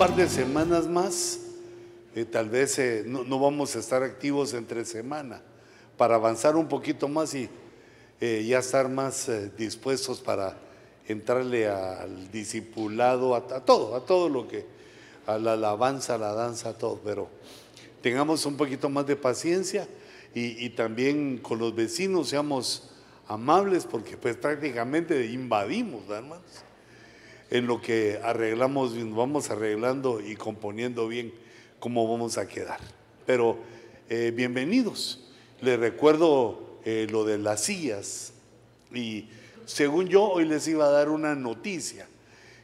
par de semanas más, eh, tal vez eh, no, vamos a estar activos entre semana para avanzar un poquito más y eh, ya estar más dispuestos para entrarle al discipulado, a, todo, a todo lo que, a la alabanza, a la danza, a todo, pero tengamos un poquito más de paciencia y, también con los vecinos seamos amables porque pues prácticamente invadimos, ¿verdad, hermanos en lo que arreglamos, vamos arreglando y componiendo bien cómo vamos a quedar. Pero eh, bienvenidos. Les recuerdo eh, lo de las sillas y según yo hoy les iba a dar una noticia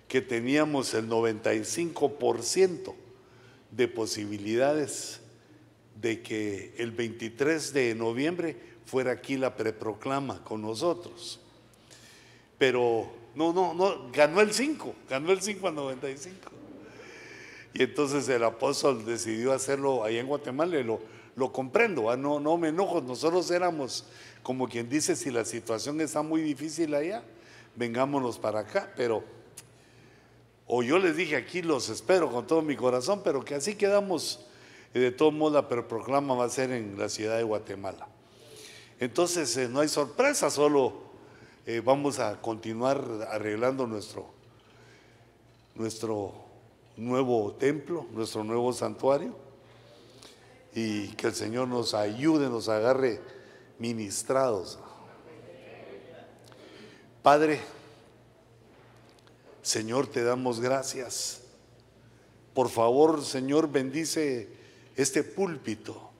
que teníamos el 95% de posibilidades de que el 23 de noviembre fuera aquí la preproclama con nosotros. Pero no, no, no, ganó el 5, ganó el 5 al 95. Y entonces el apóstol decidió hacerlo allá en Guatemala lo, comprendo, no, no me enojo, nosotros éramos como quien dice, si la situación está muy difícil allá, vengámonos para acá, pero, o yo les dije aquí, los espero con todo mi corazón, pero que así quedamos, de todo modo la proclama va a ser en la ciudad de Guatemala. Entonces eh, no hay sorpresa, solo eh, vamos a continuar arreglando nuestro, nuestro nuevo templo, nuestro nuevo santuario, y que el Señor nos ayude, nos agarre ministrados. Padre, Señor, te damos gracias. Por favor, Señor, bendice este púlpito.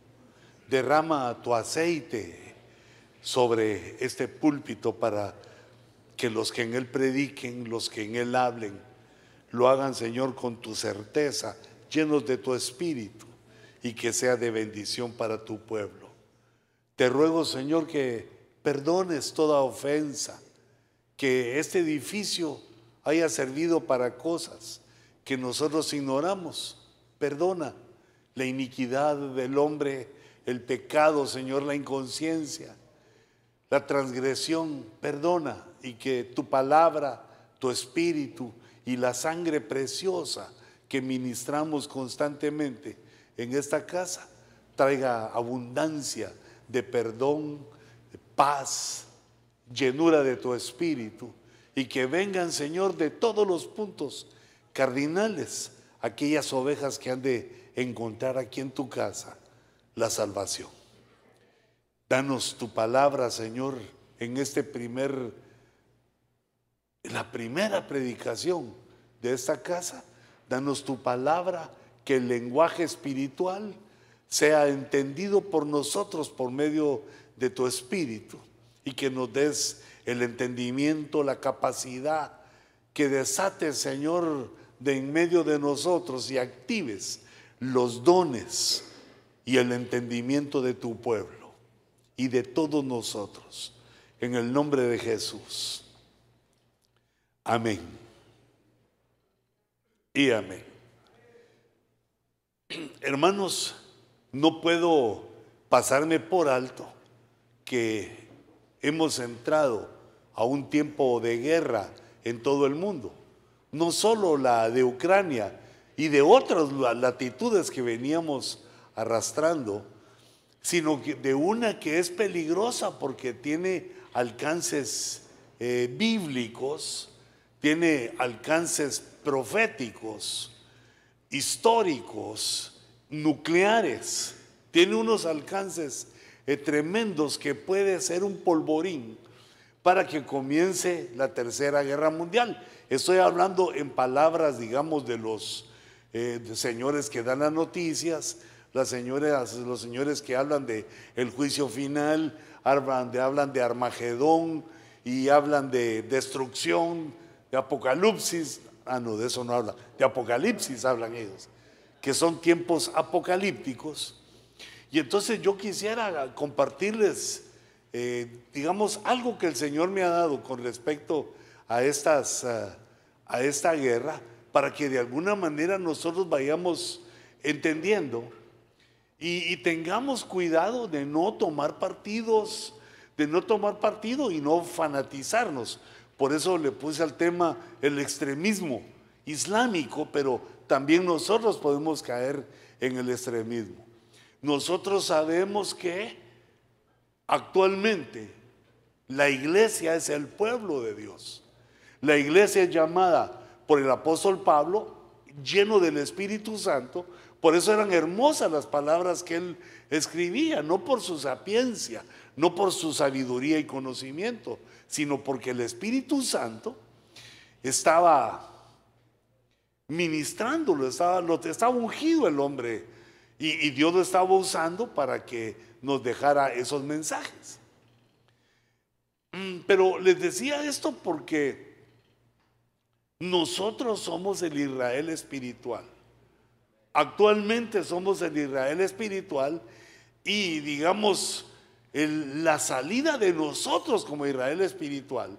Derrama tu aceite sobre este púlpito para que los que en él prediquen, los que en él hablen, lo hagan, Señor, con tu certeza, llenos de tu espíritu y que sea de bendición para tu pueblo. Te ruego, Señor, que perdones toda ofensa, que este edificio haya servido para cosas que nosotros ignoramos. Perdona la iniquidad del hombre, el pecado, Señor, la inconsciencia, la transgresión. Perdona y que tu palabra, tu espíritu y la sangre preciosa que ministramos constantemente en esta casa traiga abundancia de perdón, de paz, llenura de tu espíritu y que vengan, Señor, de todos los puntos cardinales aquellas ovejas que han de encontrar aquí en tu casa la salvación. Danos tu palabra, Señor, en este primer, en la primera predicación de esta casa. Danos tu palabra, que el lenguaje espiritual sea entendido por nosotros por medio de tu espíritu y que nos des el entendimiento, la capacidad, que desates, Señor, de en medio de nosotros y actives los dones y el entendimiento de tu pueblo y de todos nosotros. En el nombre de Jesús. Amén. Y amén. Hermanos, no puedo pasarme por alto que hemos entrado a un tiempo de guerra en todo el mundo. No solo la de Ucrania y de otras latitudes que veníamos arrastrando, sino de una que es peligrosa porque tiene alcances eh, bíblicos, tiene alcances proféticos, históricos, nucleares, tiene unos alcances eh, tremendos que puede ser un polvorín para que comience la tercera guerra mundial. Estoy hablando en palabras, digamos, de los eh, señores que dan las noticias, las señoras, los señores que hablan de el juicio final, hablan de, hablan de Armagedón y hablan de destrucción, de Apocalipsis. Ah, no, de eso no hablan. De Apocalipsis hablan ellos, que son tiempos apocalípticos. Y entonces yo quisiera compartirles, eh, digamos, algo que el Señor me ha dado con respecto a, estas, uh, a esta guerra, para que de alguna manera nosotros vayamos entendiendo y, tengamos cuidado de no tomar partidos, de no tomar partido y no fanatizarnos. Por eso le puse al tema el extremismo islámico, pero también nosotros podemos caer en el extremismo. Nosotros sabemos que actualmente la iglesia es el pueblo de Dios. La iglesia es llamada por el apóstol Pablo, lleno del Espíritu Santo. Por eso eran hermosas las palabras que él escribía, no por su sapiencia, no por su sabiduría y conocimiento, sino porque el Espíritu Santo estaba ministrándolo, estaba, ungido el hombre y, y Dios lo estaba usando para que nos dejara esos mensajes. Mm, pero les decía esto porque nosotros somos el Israel espiritual. Actualmente somos el Israel espiritual y digamos la salida de nosotros como Israel espiritual,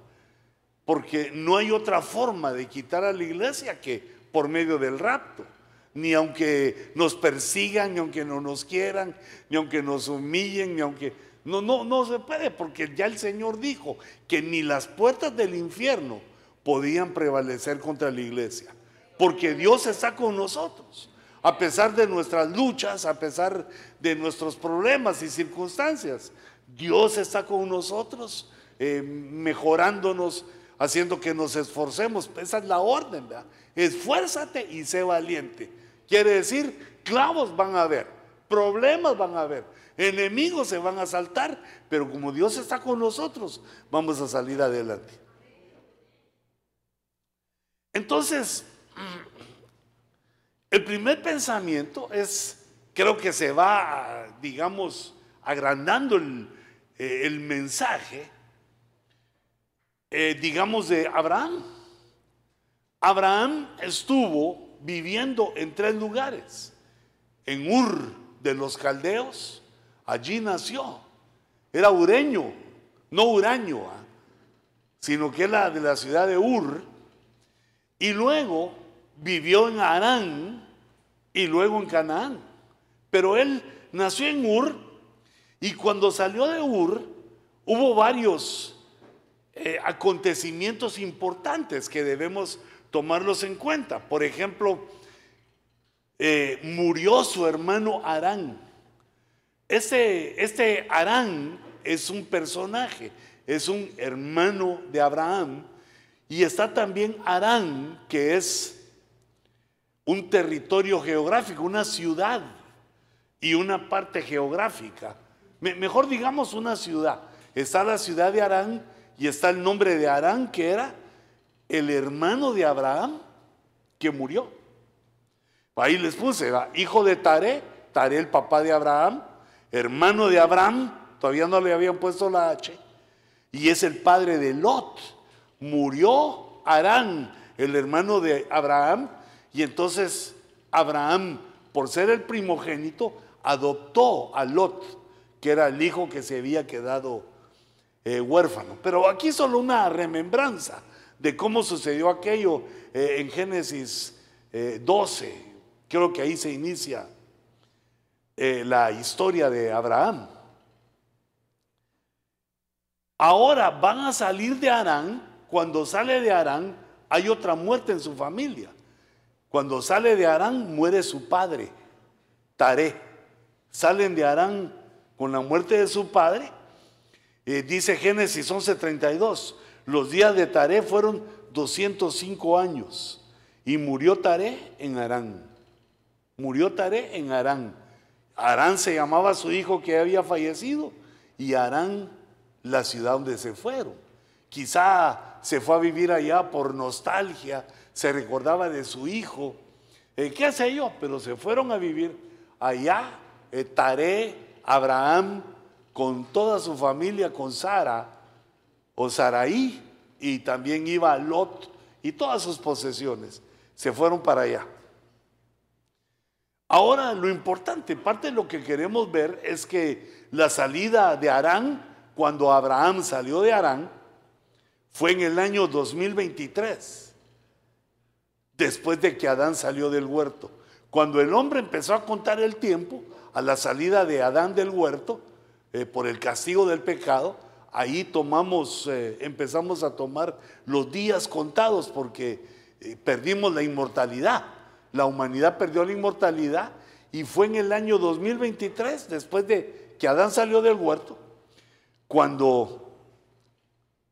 porque no hay otra forma de quitar a la iglesia que por medio del rapto. Ni aunque nos persigan, ni aunque no nos quieran, ni aunque nos humillen, ni aunque... No, no, no se puede, porque ya el Señor dijo que ni las puertas del infierno podían prevalecer contra la iglesia, porque Dios está con nosotros. A pesar de nuestras luchas, a pesar de nuestros problemas y circunstancias, Dios está con nosotros, eh, mejorándonos, haciendo que nos esforcemos. Esa es la orden, ¿verdad? Esfuérzate y sé valiente. Quiere decir, clavos van a haber, problemas van a haber, enemigos se van a saltar, pero como Dios está con nosotros, vamos a salir adelante. Entonces, el primer pensamiento es, creo que se va, digamos, agrandando el, eh, mensaje, eh, digamos, de Abraham. Abraham estuvo viviendo en tres lugares. En Ur de los Caldeos, allí nació. Era ureño, no uraño, ¿ah? sino que era de la ciudad de Ur. Y luego vivió en Arán y luego en Canaán. Pero él nació en Ur y cuando salió de Ur hubo varios eh, acontecimientos importantes que debemos tomarlos en cuenta. Por ejemplo, eh, murió su hermano Arán. Este, este Arán es un personaje, es un hermano de Abraham. Y está también Arán, que es un territorio geográfico, una ciudad y una parte geográfica. mejor digamos una ciudad. Está la ciudad de Arán y está el nombre de Arán, que era el hermano de Abraham que murió. Ahí les puse, hijo de Tare, Tare el papá de Abraham, hermano de Abraham, todavía no le habían puesto la H, y es el padre de Lot. Murió Arán, el hermano de Abraham, y entonces Abraham, por ser el primogénito, adoptó a Lot, que era el hijo que se había quedado eh, huérfano. Pero aquí solo una remembranza de cómo sucedió aquello eh, en Génesis 12. Eh, Creo que ahí se inicia la historia de Abraham. Ahora van a salir de Arán. Cuando sale de Arán, hay otra muerte en su familia. Cuando sale de Arán, muere su padre, Taré. Salen de Arán con la muerte de su padre. Eh, dice Génesis 11:32, los días de Taré fueron 205 años y murió Taré en Arán. Murió Taré en Arán. Arán se llamaba su hijo que había fallecido y Arán la ciudad donde se fueron. Quizá se fue a vivir allá por nostalgia, se recordaba de su hijo, eh, qué sé yo, pero se fueron a vivir allá, eh, Taré, Abraham, con toda su familia, con Sara, o Saraí, y también iba Lot y todas sus posesiones, se fueron para allá. Ahora lo importante, parte de lo que queremos ver es que la salida de Arán, cuando Abraham salió de Arán, fue en el año 2023 después de que Adán salió del huerto. Cuando el hombre empezó a contar el tiempo, a la salida de Adán del huerto, eh, por el castigo del pecado, ahí tomamos, eh, empezamos a tomar los días contados porque eh, perdimos la inmortalidad. la humanidad perdió la inmortalidad y fue en el año 2023, después de que Adán salió del huerto, cuando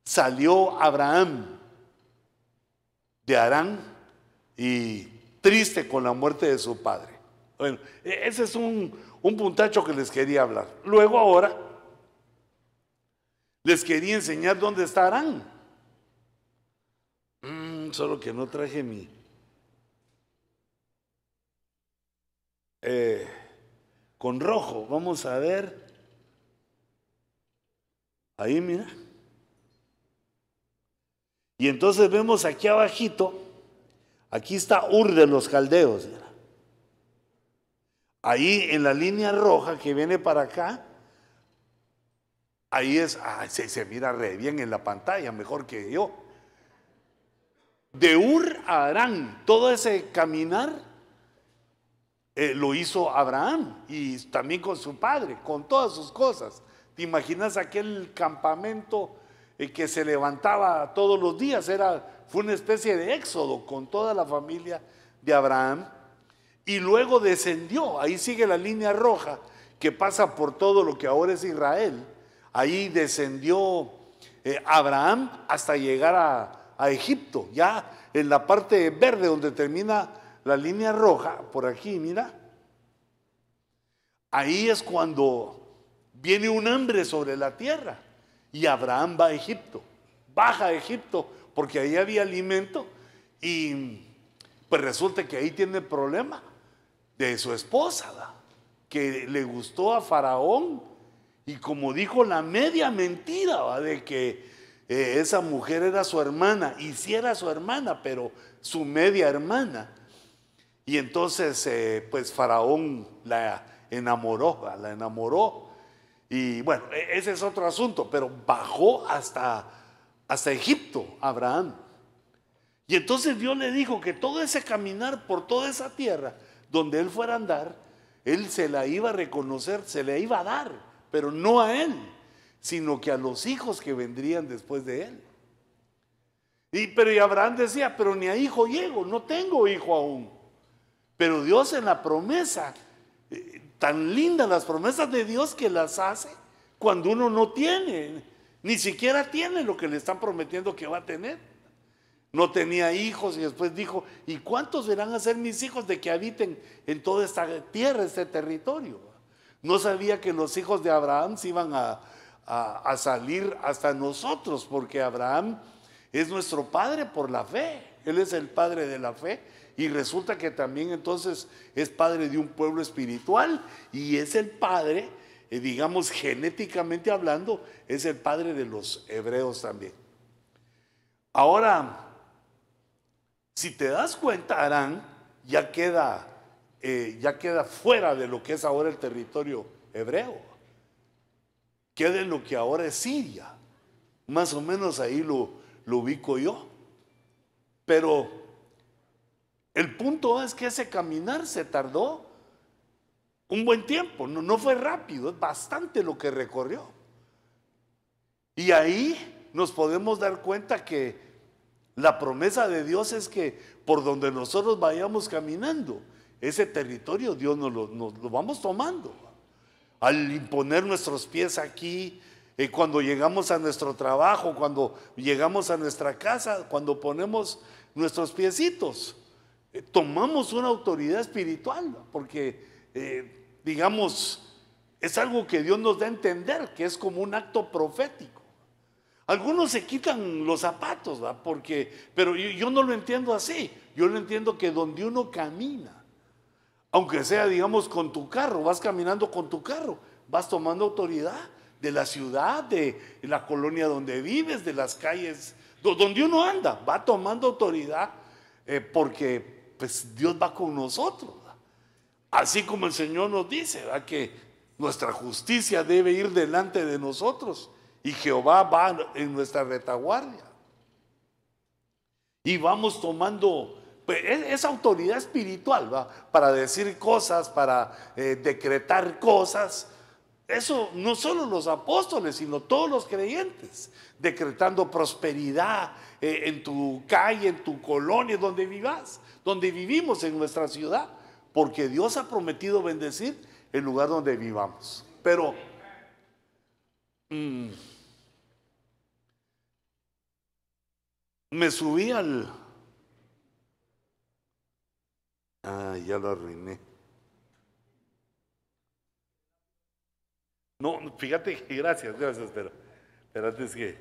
salió Abraham de Arán y triste con la muerte de su padre. Bueno, e-, ese es un, puntacho que les quería hablar. Luego ahora les quería enseñar dónde está Arán. Mm, solo que no traje mi... Eh, con rojo, vamos a ver. Ahí mira. Y entonces vemos aquí abajito, aquí está Ur de los Caldeos. Ahí en la línea roja que viene para acá, ahí es, se, mira re bien en la pantalla, mejor que yo. De Ur a Arán, todo ese caminar eh, lo hizo Abraham y también con su padre, con todas sus cosas. ¿Te imaginas aquel campamento? que se levantaba todos los días, era, fue una especie de éxodo con toda la familia de Abraham. Y luego descendió, ahí sigue la línea roja que pasa por todo lo que ahora es Israel. Ahí descendió eh, Abraham hasta llegar a, a Egipto, ya en la parte verde donde termina la línea roja, por aquí, mira. Ahí es cuando viene un hambre sobre la tierra. Y Abraham va a Egipto, baja a Egipto, porque ahí había alimento. Y pues resulta que ahí tiene problema de su esposa, que le gustó a Faraón. Y como dijo la media mentira, de que eh, esa mujer era su hermana, y sí era su hermana, pero su media hermana. Y entonces, eh, pues Faraón la enamoró, la enamoró y bueno, e-, ese es otro asunto, pero bajó hasta, hasta Egipto Abraham. Y entonces Dios le dijo que todo ese caminar por toda esa tierra donde él fuera a andar, él se la iba a reconocer, se la iba a dar, pero no a él, sino que a los hijos que vendrían después de él. Y, pero y Abraham decía, pero ni a hijo llego, no tengo hijo aún. Pero Dios en la promesa eh, tan lindas las promesas de Dios que las hace cuando uno no tiene, ni siquiera tiene lo que le están prometiendo que va a tener. No tenía hijos y después dijo, ¿y cuántos verán a ser mis hijos de que habiten en toda esta tierra, este territorio? No sabía que los hijos de Abraham se iban a, a salir hasta nosotros, porque Abraham es nuestro padre por la fe. Él es el padre de la fe y resulta que también entonces es padre de un pueblo espiritual y es el padre, digamos genéticamente hablando, es el padre de los hebreos también. Ahora, si te das cuenta, Arán ya queda, eh, ya queda fuera de lo que es ahora el territorio hebreo. Queda en lo que ahora es Siria. Más o menos ahí lo ubico yo. Pero el punto es que ese caminar se tardó un buen tiempo, no, fue rápido, es bastante lo que recorrió. Y ahí nos podemos dar cuenta que la promesa de Dios es que por donde nosotros vayamos caminando, ese territorio Dios nos lo, lo vamos tomando. Al imponer nuestros pies aquí, eh, cuando llegamos a nuestro trabajo, cuando llegamos a nuestra casa, cuando ponemos nuestros piecitos. Eh, tomamos una autoridad espiritual, porque, eh, digamos, es algo que Dios nos da a entender, que es como un acto profético. Algunos se quitan los zapatos, porque, pero yo, no lo entiendo así. Yo lo entiendo que donde uno camina, aunque sea, digamos, con tu carro, vas caminando con tu carro, vas tomando autoridad de la ciudad, de la colonia donde vives, de las calles, donde uno anda, va tomando autoridad eh, porque pues Dios va con nosotros. Así como el Señor nos dice que nuestra justicia debe ir delante de nosotros y Jehová va en nuestra retaguardia. Y vamos tomando pues, esa autoridad espiritual ¿va? para decir cosas, para eh, decretar cosas, Eso no solo los apóstoles, sino todos los creyentes, decretando prosperidad eh, en tu calle, en tu colonia, donde vivas, donde vivimos en nuestra ciudad, porque Dios ha prometido bendecir el lugar donde vivamos. Pero mm, me subí al... Ah, ya lo arruiné. No, fíjate, gracias, gracias, pero, pero antes que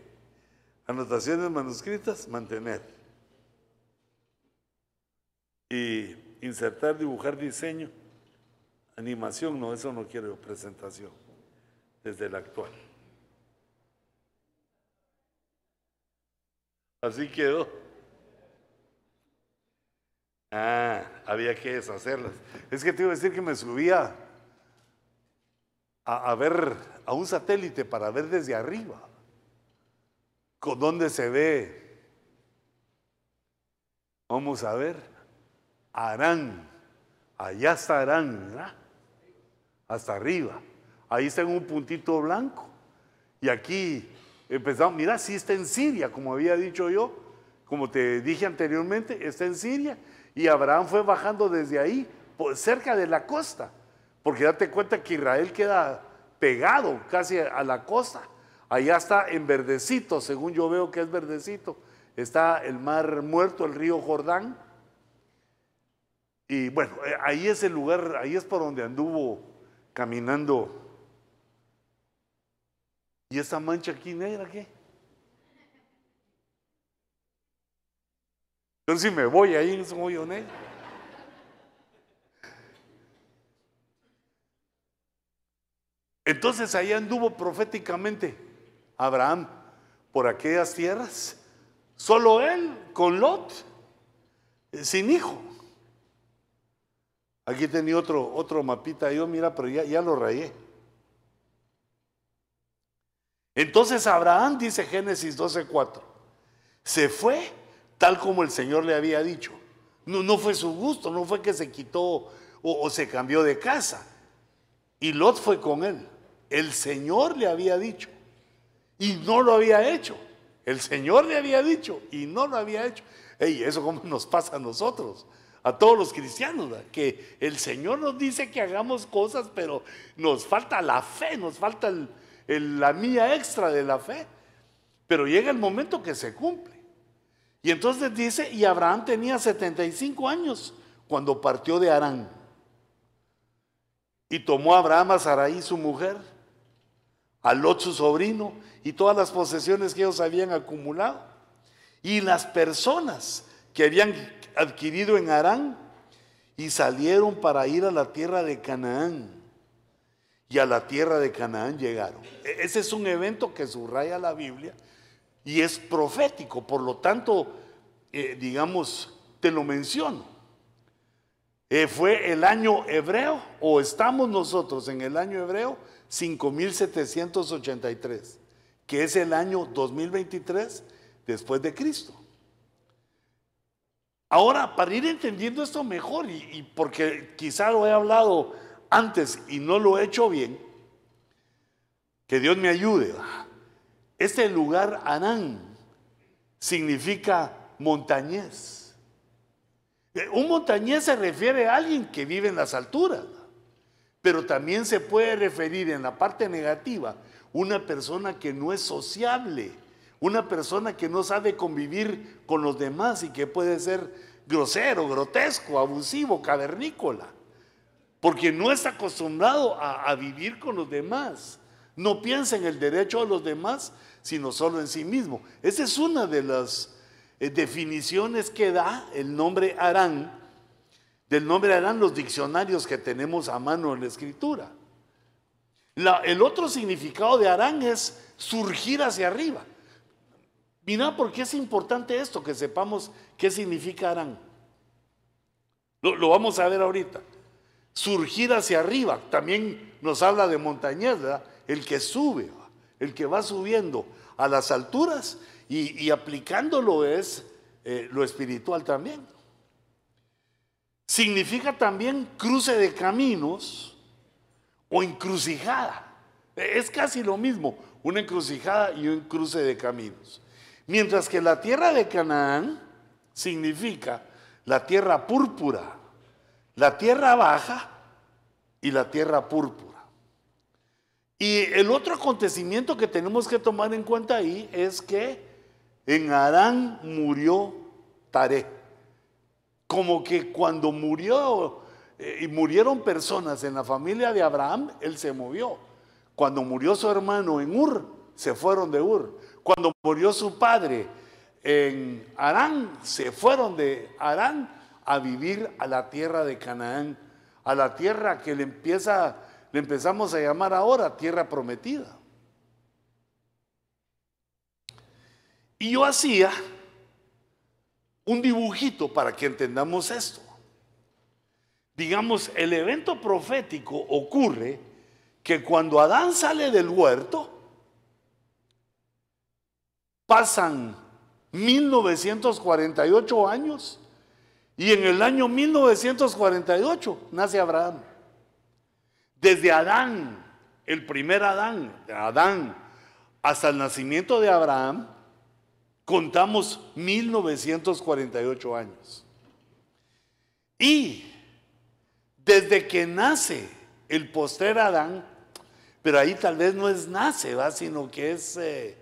anotaciones manuscritas, mantener. Y insertar, dibujar diseño, animación, no, eso no quiero presentación, desde el actual. Así quedó. Ah, había que deshacerlas. Es que te iba a decir que me subía a, ver a un satélite para ver desde arriba con dónde se ve. Vamos a ver. Arán. Allá está Arán, ¿verdad? Hasta arriba. Ahí está en un puntito blanco. Y aquí empezamos, mira, sí está en Siria, como había dicho yo, como te dije anteriormente, está en Siria. Y Abraham fue bajando desde ahí, cerca de la costa. Porque date cuenta que Israel queda pegado casi a la costa. Allá está en verdecito, según yo veo que es verdecito. Está el mar muerto, el río Jordán. Y bueno, eh, ahí es el lugar, ahí es por donde anduvo caminando. ¿Y esa mancha aquí negra qué? Entonces si me voy ahí en ese hoyo negro. Entonces ahí anduvo proféticamente Abraham por aquellas tierras, solo él con Lot, sin hijo. Aquí tenía otro, otro mapita yo, mira, pero ya, ya lo rayé. Entonces Abraham, dice Génesis 12:4, se fue tal como el Señor le había dicho. No, no fue su gusto, no fue que se quitó o, se cambió de casa. Y Lot fue con él. El Señor le había dicho y no lo había hecho. El Señor le había dicho y no lo había hecho. Ey, eso como nos pasa a nosotros, a todos los cristianos, que el Señor nos dice que hagamos cosas, pero nos falta la fe, nos falta la mía extra de la fe. Pero llega el momento que se cumple. Y entonces dice, y Abraham tenía 75 años cuando partió de Arán. Y tomó a Abraham a Sarai, su mujer, a Lot su sobrino y todas las posesiones que ellos habían acumulado. Y las personas que habían adquirido en Arán y salieron para ir a la tierra de Canaán. Y a la tierra de Canaán llegaron. E-, ese es un evento que subraya la Biblia y es profético, por lo tanto, eh, digamos, te lo menciono. Eh, fue el año hebreo o estamos nosotros en el año hebreo 5783, que es el año 2023 después de Cristo. Ahora, para ir entendiendo esto mejor, y, porque quizá lo he hablado antes y no lo he hecho bien, que Dios me ayude. Este lugar, Anán, significa montañés. Un montañés se refiere a alguien que vive en las alturas pero también se puede referir en la parte negativa una persona que no es sociable, una persona que no sabe convivir con los demás y que puede ser grosero, grotesco, abusivo, cavernícola, porque no está acostumbrado a, vivir con los demás. No piensa en el derecho de los demás, sino solo en sí mismo. Esa es una de las eh, definiciones que da el nombre Arán del nombre harán los diccionarios que tenemos a mano en la escritura. el otro significado de Arán es surgir hacia arriba. Mira por qué es importante esto, que sepamos qué significa Arán. Lo, vamos a ver ahorita. Surgir hacia arriba, también nos habla de montañés, El que sube, el que va subiendo a las alturas y, aplicándolo es eh, lo espiritual también. Significa también cruce de caminos o encrucijada. Es casi lo mismo, una encrucijada y un cruce de caminos. Mientras que la tierra de Canaán significa la tierra púrpura, la tierra baja y la tierra púrpura. Y el otro acontecimiento que tenemos que tomar en cuenta ahí es que en Arán murió Taré. Como que cuando murió eh, y murieron personas en la familia de Abraham, él se movió. Cuando murió su hermano en Ur, se fueron de Ur. Cuando murió su padre en Arán, se fueron de Arán a vivir a la tierra de Canaán, a la tierra que le le empezamos a llamar ahora tierra prometida. Y yo hacía un dibujito para que entendamos esto. Digamos, el evento profético ocurre que cuando Adán sale del huerto, pasan 1948 años y en el año 1948 nace Abraham. Desde Adán, el primer Adán, Adán, hasta el nacimiento de Abraham, contamos 1948 años. Y desde que nace el postrer Adán, pero ahí tal vez no es nace, ¿va? sino que es eh,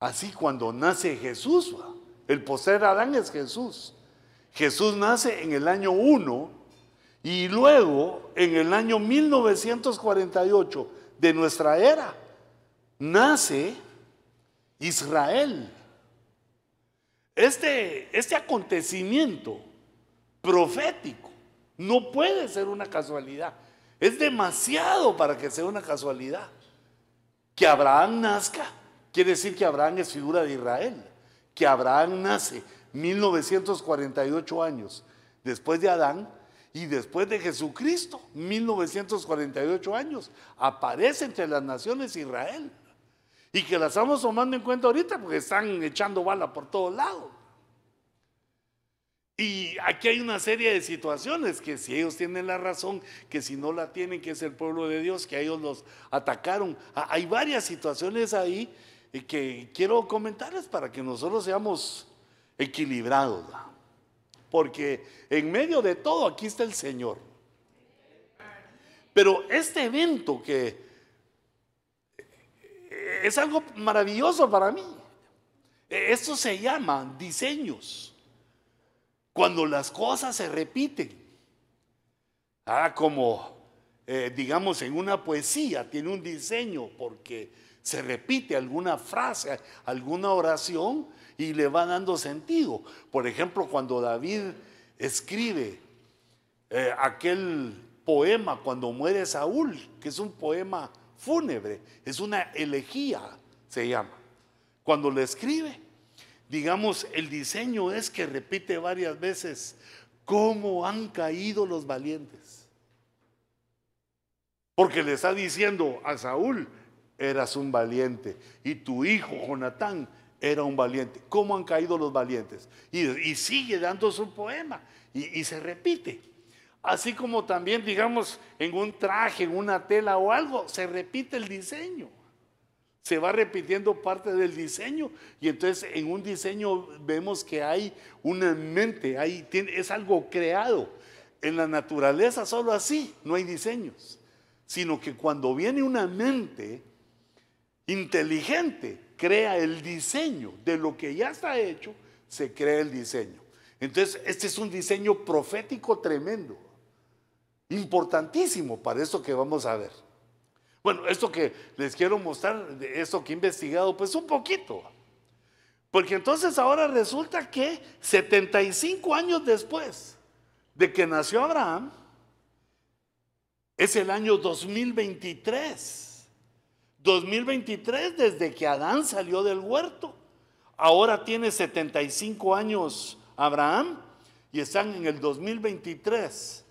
así cuando nace Jesús. El postrer Adán es Jesús. Jesús nace en el año 1 y luego en el año 1948 de nuestra era nace Israel. Este, este acontecimiento profético no puede ser una casualidad. Es demasiado para que sea una casualidad. Que Abraham nazca, quiere decir que Abraham es figura de Israel. Que Abraham nace 1948 años después de Adán y después de Jesucristo, 1948 años, aparece entre las naciones Israel. Y que la estamos tomando en cuenta ahorita porque están echando bala por todos lados. Y aquí hay una serie de situaciones que si ellos tienen la razón, que si no la tienen, que es el pueblo de Dios, que a ellos los atacaron. Ah, hay varias situaciones ahí que quiero comentarles para que nosotros seamos equilibrados. Porque en medio de todo aquí está el Señor. Pero este evento que es algo maravilloso para mí. Esto se llama diseños. Cuando las cosas se repiten. Ah, como eh, digamos en una poesía tiene un diseño porque se repite alguna frase, alguna oración y le va dando sentido. Por ejemplo, cuando David escribe eh, aquel poema cuando muere Saúl, que es un poema fúnebre, es una elegía, se llama. Cuando lo escribe, digamos, el diseño es que repite varias veces, ¿cómo han caído los valientes? Porque le está diciendo a Saúl, eras un valiente, y tu hijo Jonatán era un valiente. ¿Cómo han caído los valientes? Y, sigue dando su poema, y se repite. Así como también, digamos, en un traje, en una tela o algo, se repite el diseño. Se va repitiendo parte del diseño y entonces en un diseño vemos que hay una mente, hay, es algo creado. En la naturaleza solo así, no hay diseños, sino que cuando viene una mente inteligente, crea el diseño de lo que ya está hecho, se crea el diseño. Entonces, este es un diseño profético tremendo importantísimo para esto que vamos a ver. Bueno, esto que les quiero mostrar, esto que he investigado, pues un poquito. Porque entonces ahora resulta que 75 años después de que nació Abraham, es el año 2023. 2023 desde que Adán salió del huerto. Ahora tiene 75 años Abraham y están en el 2023.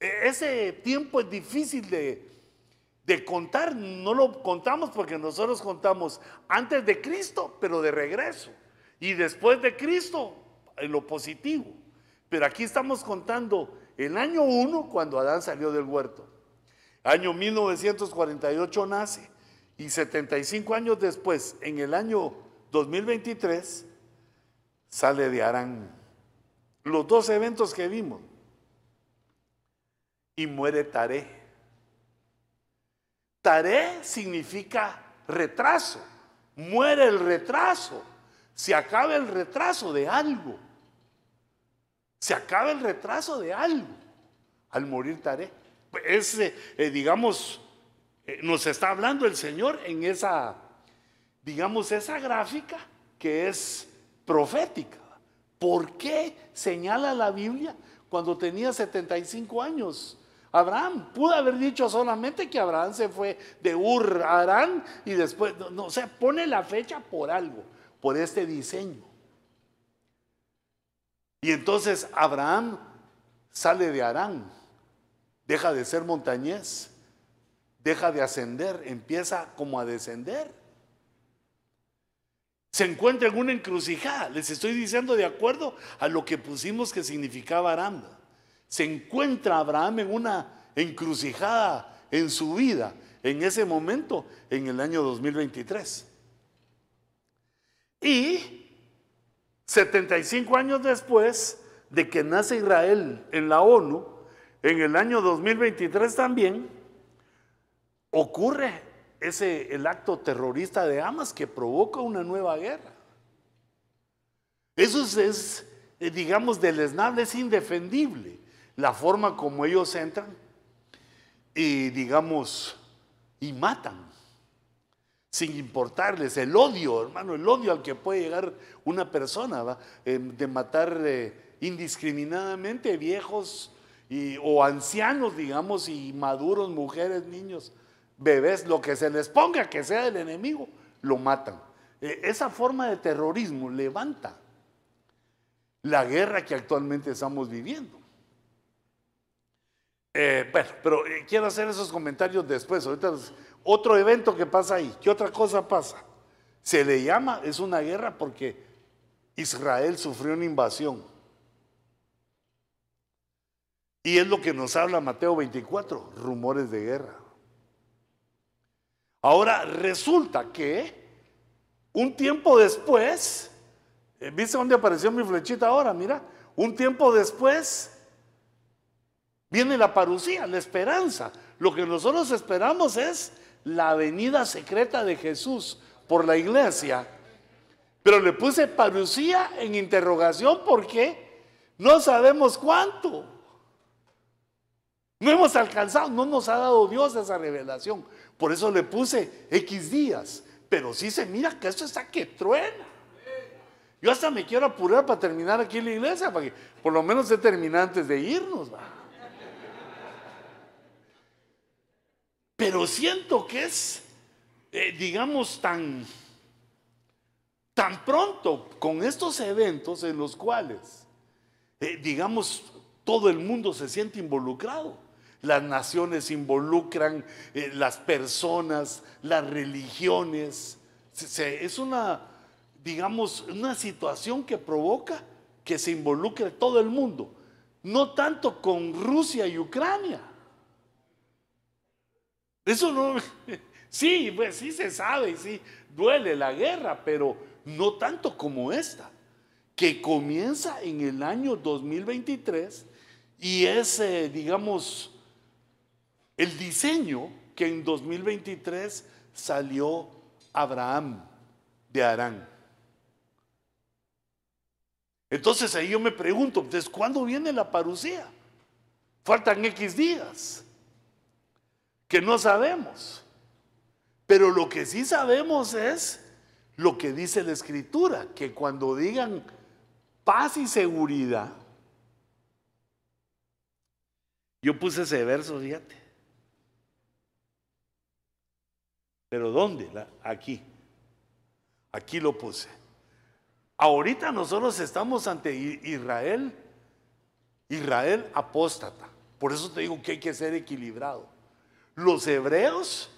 E, ese tiempo es difícil de, contar, no lo contamos porque nosotros contamos antes de Cristo, pero de regreso, y después de Cristo, en lo positivo. Pero aquí estamos contando el año 1 cuando Adán salió del huerto. Año 1948 nace y 75 años después, en el año 2023, sale de Arán. Los dos eventos que vimos. Y muere Taré. Taré significa retraso. Muere el retraso. Se acaba el retraso de algo. Se acaba el retraso de algo al morir Taré. Es, eh, digamos, eh, nos está hablando el Señor en esa, digamos, esa gráfica que es profética. ¿Por qué señala la Biblia cuando tenía 75 años? Abraham pudo haber dicho solamente que Abraham se fue de Ur a Arán y después, no, o sea, pone la fecha por algo, por este diseño. Y entonces Abraham sale de Arán, deja de ser montañés, deja de ascender, empieza como a descender. Se encuentra en una encrucijada, les estoy diciendo de acuerdo a lo que pusimos que significaba Aram. Se encuentra Abraham en una encrucijada en su vida, en ese momento, en el año 2023. Y 75 años después de que nace Israel en la ONU, en el año 2023 también, ocurre ese, el acto terrorista de Hamas que provoca una nueva guerra. Eso es, eh, digamos, deleznable, es indefendible la forma como ellos entran y, digamos, y matan, sin importarles el odio, hermano, el odio al que puede llegar una persona, eh, de matar eh, indiscriminadamente viejos y, o ancianos, digamos, y maduros, mujeres, niños bebés, lo que se les ponga que sea el enemigo, lo matan. E, esa forma de terrorismo levanta la guerra que actualmente estamos viviendo. Eh, bueno, pero eh, quiero hacer esos comentarios después. Ahorita otro evento que pasa ahí. ¿Qué otra cosa pasa? Se le llama, es una guerra porque Israel sufrió una invasión. Y es lo que nos habla Mateo 24, rumores de guerra. Ahora resulta que un tiempo después, eh, ¿viste dónde apareció mi flechita ahora? Mira, un tiempo después viene la parucía, la esperanza. Lo que nosotros esperamos es la venida secreta de Jesús por la iglesia. Pero le puse parucía en interrogación porque no sabemos cuánto. No hemos alcanzado, no nos ha dado Dios esa revelación. Por eso le puse X días. Pero sí se mira que esto está que truena. Yo hasta me quiero apurar para terminar aquí en la iglesia, para que por lo menos se termine antes de irnos. Pero siento que es, eh, digamos, tan, tan pronto con estos eventos en los cuales, eh, digamos, todo el mundo se siente involucrado las naciones involucran, eh, las personas, las religiones. es una, digamos, una situación que provoca que se involucre todo el mundo. No tanto con Rusia y Ucrania. Eso no, sí, pues sí se sabe, sí, duele la guerra, pero no tanto como esta, que comienza en el año 2023 y es, eh, digamos, el diseño que en 2023 salió Abraham de Arán. Entonces ahí yo me pregunto, ¿desde cuándo viene la parucía? Faltan X días, que no sabemos. Pero lo que sí sabemos es lo que dice la escritura, que cuando digan paz y seguridad, yo puse ese verso, fíjate. ¿Pero dónde? Aquí. Aquí lo puse. Ahorita nosotros estamos ante Israel, Israel apóstata. Por eso te digo que hay que ser equilibrado. Los hebreos,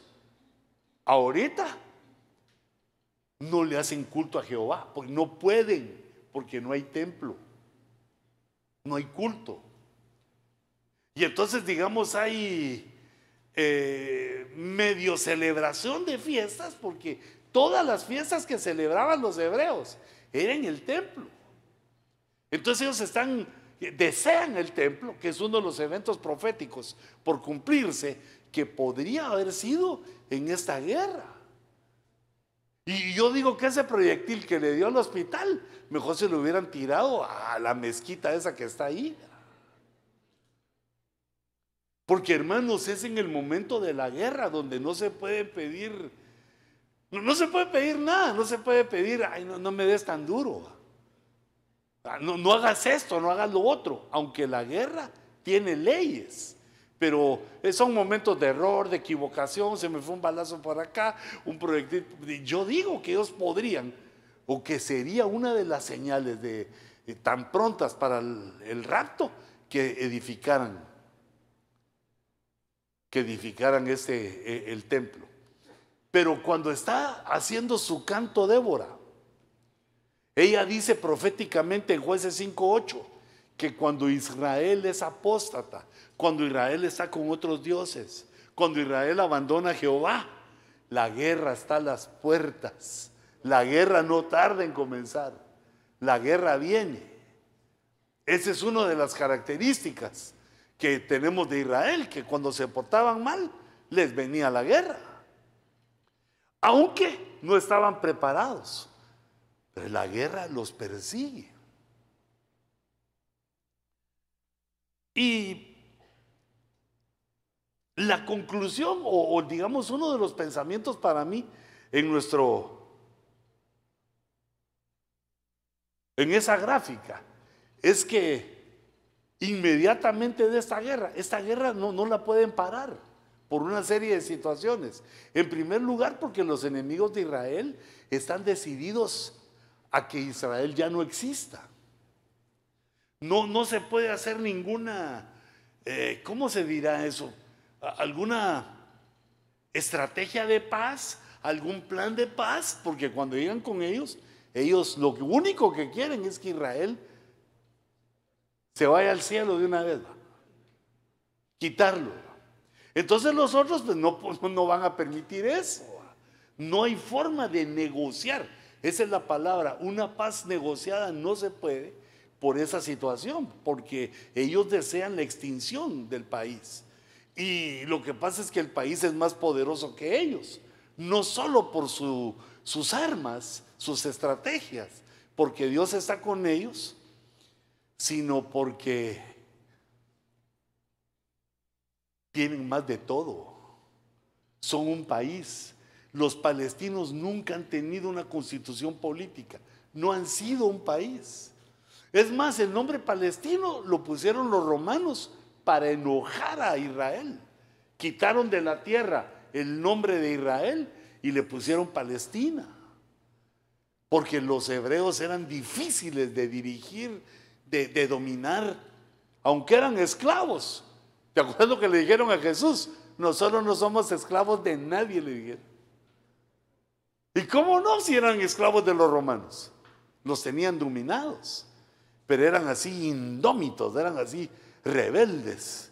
ahorita, no le hacen culto a Jehová, porque no pueden, porque no hay templo, no hay culto. Y entonces, digamos, hay eh, medio celebración de fiestas, porque todas las fiestas que celebraban los hebreos eran en el templo. Entonces ellos están, desean el templo, que es uno de los eventos proféticos por cumplirse, que podría haber sido en esta guerra. Y yo digo que ese proyectil que le dio al hospital, mejor se lo hubieran tirado a la mezquita esa que está ahí. Porque hermanos, es en el momento de la guerra donde no se puede pedir, no, se puede pedir nada, no se puede pedir, ay, no, no me des tan duro. Ah, no, no hagas esto, no hagas lo otro, aunque la guerra tiene leyes. Pero son momentos de error, de equivocación, se me fue un balazo por acá, un proyectil. Yo digo que ellos podrían, o que sería una de las señales de, tan prontas para el, rapto, que edificaran, que edificaran este, el templo. Pero cuando está haciendo su canto Débora, ella dice proféticamente en jueces 5.8 que cuando Israel es apóstata, cuando Israel está con otros dioses, cuando Israel abandona a Jehová, la guerra está a las puertas. La guerra no tarda en comenzar. La guerra viene. Esa es una de las características que tenemos de Israel, que cuando se portaban mal, les venía la guerra. Aunque no estaban preparados, pero la guerra los persigue. Y la conclusión, o, digamos uno de los pensamientos para mí en nuestro, en esa gráfica, es que inmediatamente de esta guerra, esta guerra no, no la pueden parar por una serie de situaciones. En primer lugar, porque los enemigos de Israel están decididos a que Israel ya no exista. No, no se puede hacer ninguna, eh, ¿cómo se dirá eso? alguna estrategia de paz, algún plan de paz, porque cuando llegan con ellos, ellos lo único que quieren es que Israel se vaya al cielo de una vez, quitarlo. Entonces los otros pues, no, pues, no van a permitir eso. No hay forma de negociar. Esa es la palabra. Una paz negociada no se puede por esa situación, porque ellos desean la extinción del país. Y lo que pasa es que el país es más poderoso que ellos, no solo por sus armas, sus estrategias, porque Dios está con ellos, sino porque tienen más de todo. Son un país. Los palestinos nunca han tenido una constitución política, no han sido un país. Es más, el nombre palestino lo pusieron los romanos para enojar a Israel. Quitaron de la tierra el nombre de Israel y le pusieron Palestina. Porque los hebreos eran difíciles de dirigir, de, dominar, aunque eran esclavos. ¿Te acuerdas lo que le dijeron a Jesús? Nosotros no somos esclavos de nadie, le dijeron. ¿Y cómo no si eran esclavos de los romanos? Los tenían dominados, pero eran así indómitos, eran así rebeldes,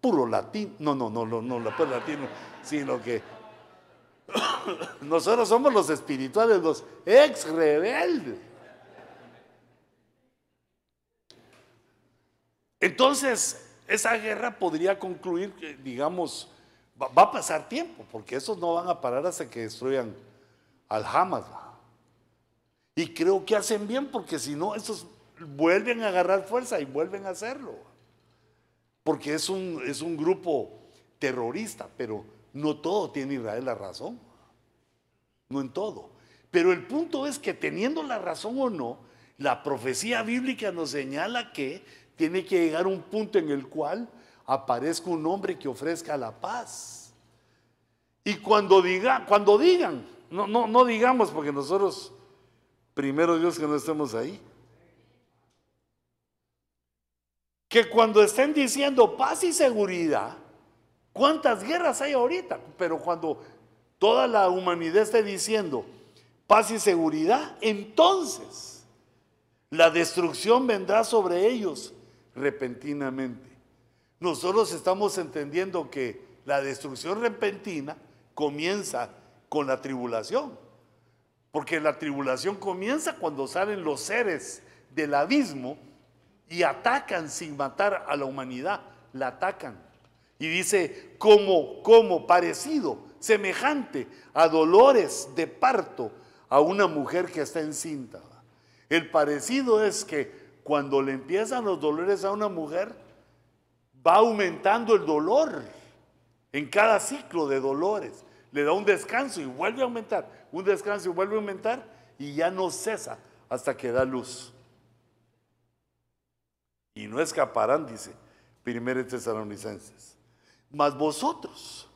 puro latín. No, no, no, no, no, no puro latino, sino que nosotros somos los espirituales, los ex rebeldes. Entonces, esa guerra podría concluir, digamos, va, a pasar tiempo, porque esos no van a parar hasta que destruyan al Hamas. Y creo que hacen bien, porque si no, esos vuelven a agarrar fuerza y vuelven a hacerlo porque es un, es un grupo terrorista, pero no todo tiene Israel la razón, no en todo. Pero el punto es que teniendo la razón o no, la profecía bíblica nos señala que tiene que llegar un punto en el cual aparezca un hombre que ofrezca la paz. Y cuando, diga, cuando digan, no, no, no digamos porque nosotros, primero Dios que no estemos ahí, que cuando estén diciendo paz y seguridad, ¿cuántas guerras hay ahorita? Pero cuando toda la humanidad esté diciendo paz y seguridad, entonces la destrucción vendrá sobre ellos repentinamente. Nosotros estamos entendiendo que la destrucción repentina comienza con la tribulación. Porque la tribulación comienza cuando salen los seres del abismo y atacan sin matar a la humanidad. La atacan. Y dice, como, como parecido, semejante a dolores de parto a una mujer que está encinta. El parecido es que cuando le empiezan los dolores a una mujer, va aumentando el dolor en cada ciclo de dolores. Le da un descanso y vuelve a aumentar, un descanso y vuelve a aumentar y ya no cesa hasta que da luz. Y no escaparán, dice 1 Tesalonicenses. Mas vosotros,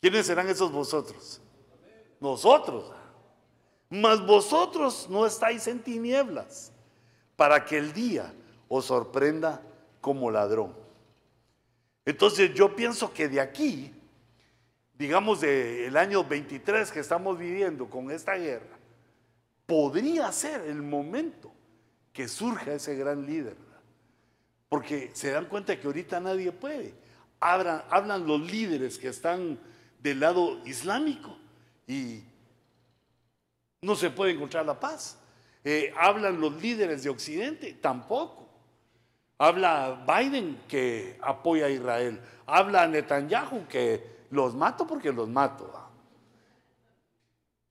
¿quiénes serán esos vosotros? Nosotros. Mas vosotros no estáis en tinieblas para que el día os sorprenda como ladrón. Entonces yo pienso que de aquí, digamos del año 23 que estamos viviendo con esta guerra, podría ser el momento que surja ese gran líder. Porque se dan cuenta que ahorita nadie puede. Hablan, hablan los líderes que están del lado islámico y no se puede encontrar la paz. Eh, hablan los líderes de Occidente, tampoco. Habla Biden que apoya a Israel. Habla Netanyahu que los mato porque los mato.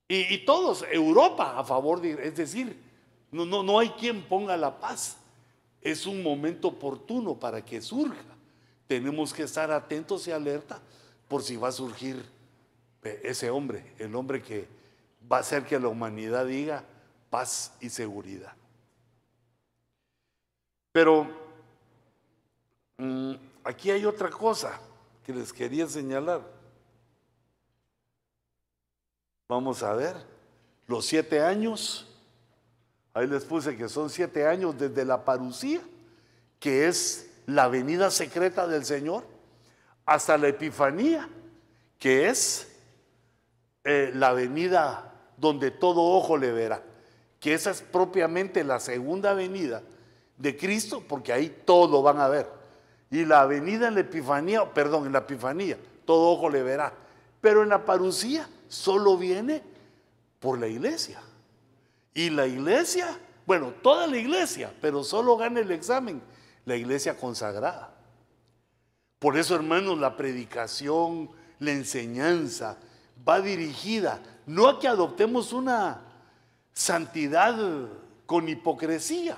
Y, todos, Europa a favor de Es decir, no, no, no hay quien ponga la paz. Es un momento oportuno para que surja. Tenemos que estar atentos y alerta por si va a surgir eh, ese hombre, el hombre que va a hacer que la humanidad diga, paz y seguridad. Pero mm, aquí hay otra cosa que les quería señalar. Vamos a ver, los siete años, ahí les puse que son siete años desde la parucía, que es la venida secreta del Señor, hasta la epifanía, que es eh, la venida donde todo ojo le verá que esa es propiamente la segunda venida de Cristo, porque ahí todo van a ver. Y la venida en la Epifanía, perdón, en la Epifanía, todo ojo le verá. Pero en la parucía solo viene por la iglesia. Y la iglesia, bueno, toda la iglesia, pero solo gana el examen la iglesia consagrada. Por eso, hermanos, la predicación, la enseñanza va dirigida no a que adoptemos una santidad con hipocresía,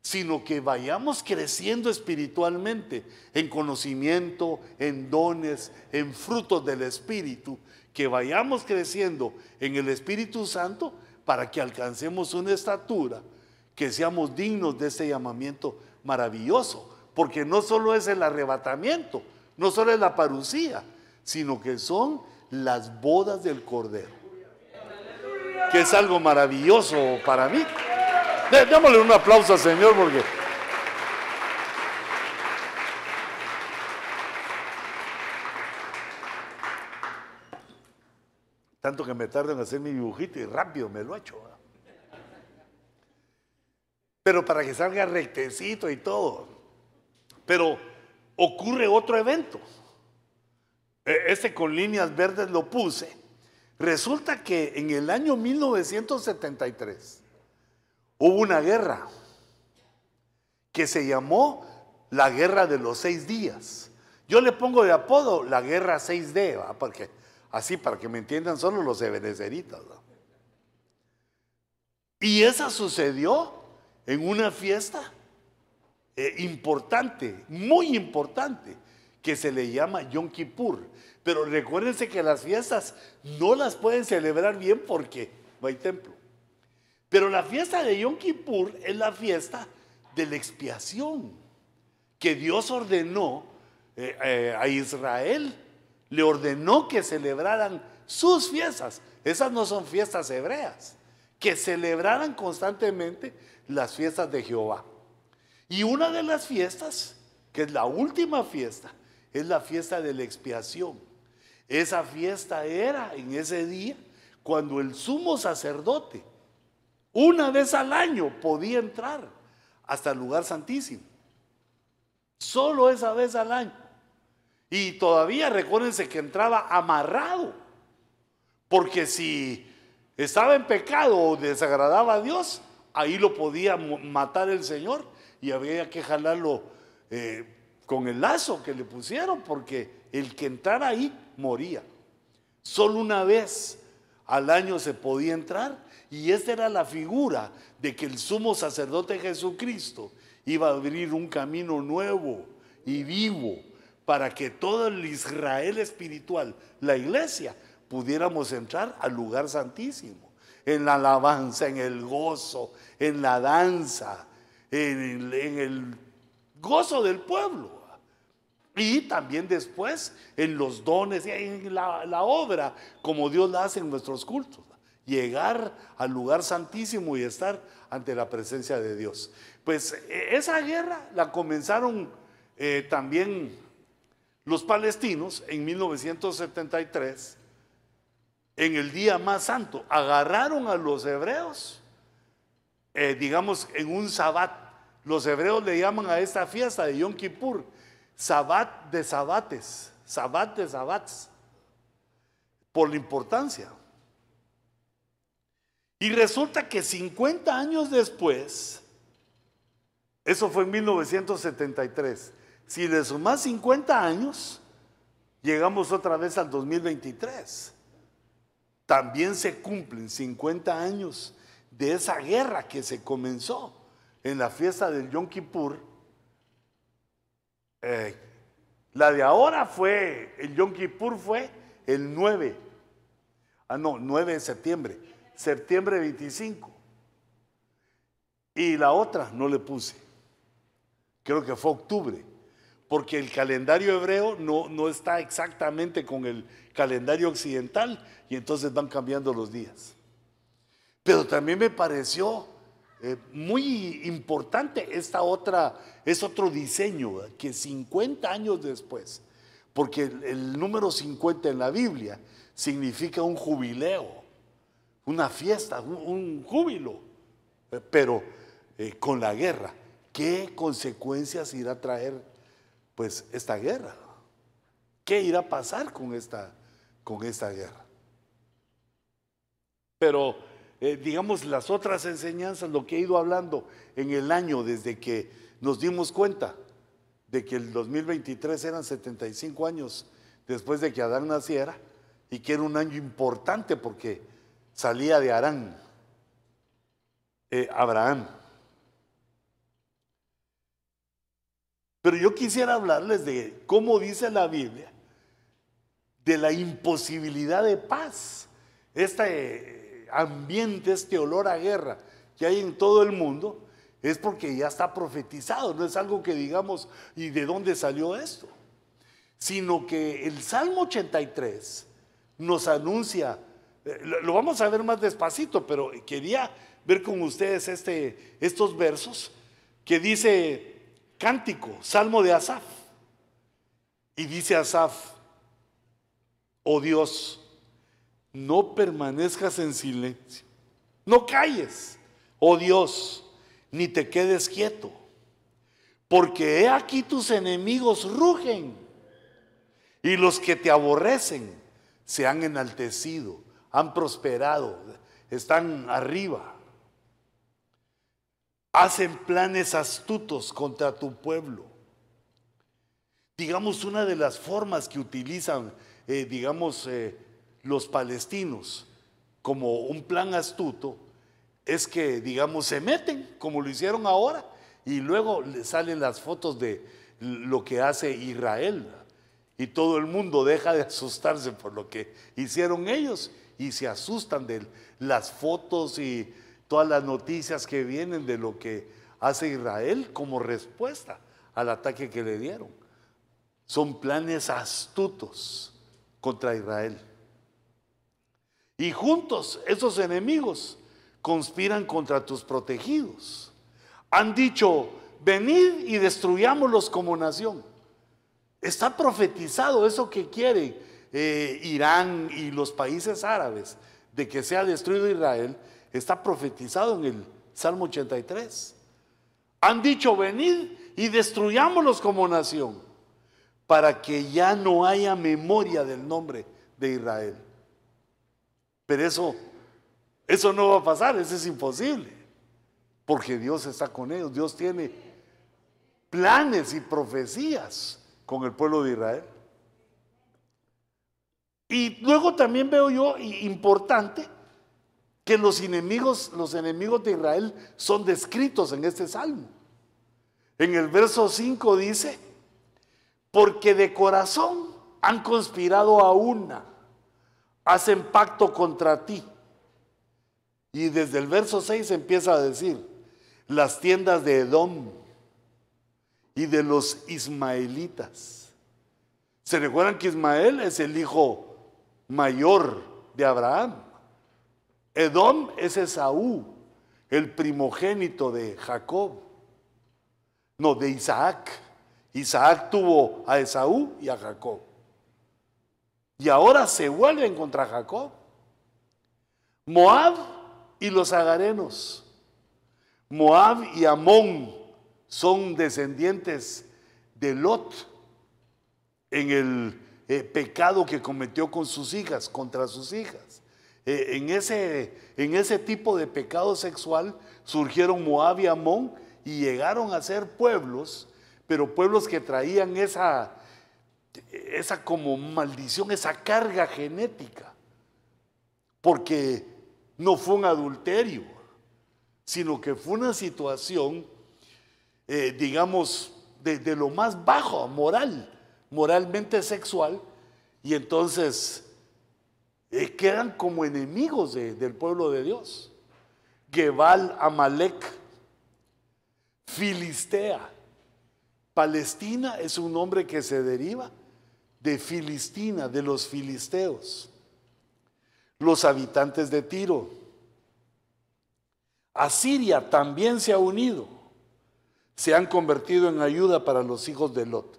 sino que vayamos creciendo espiritualmente en conocimiento, en dones, en frutos del Espíritu, que vayamos creciendo en el Espíritu Santo para que alcancemos una estatura, que seamos dignos de ese llamamiento maravilloso, porque no solo es el arrebatamiento, no solo es la parucía, sino que son las bodas del Cordero que es algo maravilloso para mí. Démosle un aplauso al Señor porque... Tanto que me tardo en hacer mi dibujito y rápido me lo he hecho. Pero para que salga rectecito y todo. Pero ocurre otro evento. Este con líneas verdes lo puse Resulta que en el año 1973 hubo una guerra que se llamó la Guerra de los Seis Días. Yo le pongo de apodo la Guerra 6D, porque así para que me entiendan solo los ebenezeritas. Y esa sucedió en una fiesta eh, importante, muy importante, que se le llama Yom Kippur. Pero recuérdense que las fiestas no las pueden celebrar bien porque no hay templo. Pero la fiesta de Yom Kippur es la fiesta de la expiación que Dios ordenó eh, eh, a Israel. Le ordenó que celebraran sus fiestas. Esas no son fiestas hebreas. Que celebraran constantemente las fiestas de Jehová. Y una de las fiestas, que es la última fiesta, es la fiesta de la expiación. Esa fiesta era en ese día cuando el sumo sacerdote una vez al año podía entrar hasta el lugar santísimo. Solo esa vez al año. Y todavía recuérdense que entraba amarrado, porque si estaba en pecado o desagradaba a Dios, ahí lo podía matar el Señor y había que jalarlo eh, con el lazo que le pusieron, porque el que entrara ahí moría. Solo una vez al año se podía entrar y esta era la figura de que el sumo sacerdote Jesucristo iba a abrir un camino nuevo y vivo para que todo el Israel espiritual, la iglesia, pudiéramos entrar al lugar santísimo, en la alabanza, en el gozo, en la danza, en el, gozo del pueblo. Y también después en los dones, en la, la obra, como Dios la hace en nuestros cultos. Llegar al lugar santísimo y estar ante la presencia de Dios. Pues e, esa guerra la comenzaron eh, también los palestinos en 1973, en el día más santo, agarraron a los hebreos, eh, digamos, en un sabbat. Los hebreos le llaman a esta fiesta de Yom Kippur, sabbat de sabates, sabbat de sabbats, por la importancia. Y resulta que 50 años después, eso fue en 1973, si le sumas 50 años, llegamos otra vez al 2023. También se cumplen 50 años de esa guerra que se comenzó en la fiesta del Yom Kippur. Eh, la de ahora fue, el Yom Kippur fue el 9, ah no, 9 de septiembre, septiembre 25. Y la otra no le puse, creo que fue octubre porque el calendario hebreo no, no está exactamente con el calendario occidental y entonces van cambiando los días. Pero también me pareció eh, muy importante esta otra, es otro diseño que 50 años después, porque el, número 50 en la Biblia significa un jubileo, una fiesta, un, júbilo, eh, pero eh, con la guerra, ¿qué consecuencias irá a traer pues esta guerra. ¿Qué irá a pasar con esta, con esta guerra? Pero eh, digamos las otras enseñanzas, lo que he ido hablando en el año desde que nos dimos cuenta de que el 2023 eran 75 años después de que Adán naciera y que era un año importante porque salía de Arán, eh, Abraham. Pero yo quisiera hablarles de cómo dice la Biblia, de la imposibilidad de paz. Ambiente, este olor a guerra que hay en todo el mundo, es porque ya está profetizado, no es algo que digamos, ¿y de dónde salió esto? Sino que el Salmo 83 nos anuncia, eh, lo vamos a ver más despacito, pero quería ver con ustedes este, estos versos que dice, cántico, salmo de Asaf. Y dice Asaf, oh Dios, no permanezcas en silencio, no calles, oh Dios, ni te quedes quieto, porque he aquí tus enemigos rugen y los que te aborrecen se han enaltecido, han prosperado, están arriba. Hacen planes astutos contra tu pueblo. Digamos, una de las formas que utilizan, eh, digamos, eh, los palestinos como un plan astuto es que, digamos, se meten, como lo hicieron ahora, y luego le salen las fotos de lo que hace Israel. Y todo el mundo deja de asustarse por lo que hicieron ellos y se asustan de las fotos y todas las noticias que vienen de lo que hace Israel como respuesta al ataque que le dieron. Son planes astutos contra Israel. Y juntos esos enemigos conspiran contra tus protegidos. Han dicho, venid y destruyámoslos como nación. Está profetizado eso que quiere eh, Irán y los países árabes de que sea destruido Israel Está profetizado en el Salmo 83. Han dicho, venid y destruyámoslos como nación. para que ya no haya memoria del nombre de Israel. Pero eso, eso no va a pasar, eso es imposible, porque Dios está con ellos, Dios tiene planes y profecías con el pueblo de Israel. Y luego también veo yo importante que los enemigos, los enemigos de Israel son descritos en este salmo. En el verso 5 dice, porque de corazón han conspirado a una, hacen pacto contra ti. Y desde el verso 6 empieza a decir, las tiendas de Edom y de los ismaelitas. ¿Se recuerdan que Ismael es el hijo mayor de Abraham? Edom es Esaú, el primogénito de Jacob. No, de Isaac. Isaac tuvo a Esaú y a Jacob. Y ahora se vuelven contra Jacob. Moab y los agarenos. Moab y Amón son descendientes de Lot en el eh, pecado que cometió con sus hijas, contra sus hijas. Eh, en, ese, en ese tipo de pecado sexual surgieron Moab y Amón y llegaron a ser pueblos, pero pueblos que traían esa, esa como maldición, esa carga genética, porque no fue un adulterio, sino que fue una situación, eh, digamos, de, de, lo más bajo, moral, moralmente sexual, y entonces eh, quedan como enemigos del pueblo de Dios. Gebal, Amalek, Filistea. Palestina es un nombre que se deriva de Filistina, de los filisteos. Los habitantes de Tiro. Asiria también se ha unido. Se han convertido en ayuda para los hijos de Lot.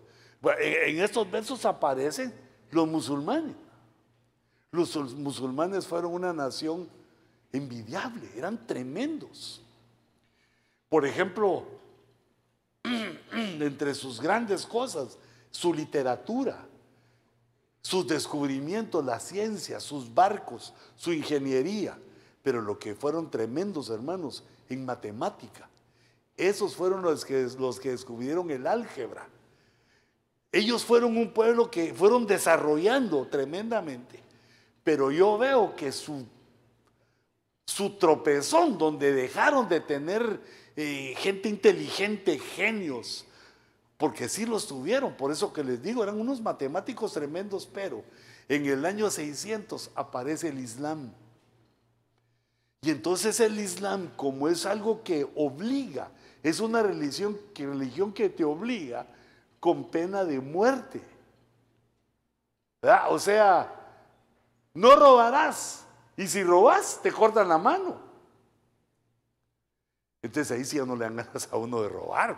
En estos versos aparecen los musulmanes. Los musulmanes fueron una nación envidiable, eran tremendos. Por ejemplo, entre sus grandes cosas, su literatura, sus descubrimientos, la ciencia, sus barcos, su ingeniería, pero lo que fueron tremendos hermanos en matemática. Esos fueron los que, los que descubrieron el álgebra. Ellos fueron un pueblo que fueron desarrollando tremendamente. Pero yo veo que su, su tropezón, donde dejaron de tener eh, gente inteligente, genios, porque sí los tuvieron, por eso que les digo, eran unos matemáticos tremendos, pero en el año 600 aparece el Islam. Y entonces el Islam, como es algo que obliga, es una religión que, religión que te obliga con pena de muerte. O sea, no robarás. Y si robas, te cortan la mano. Entonces ahí sí ya no le dan ganas a uno de robar.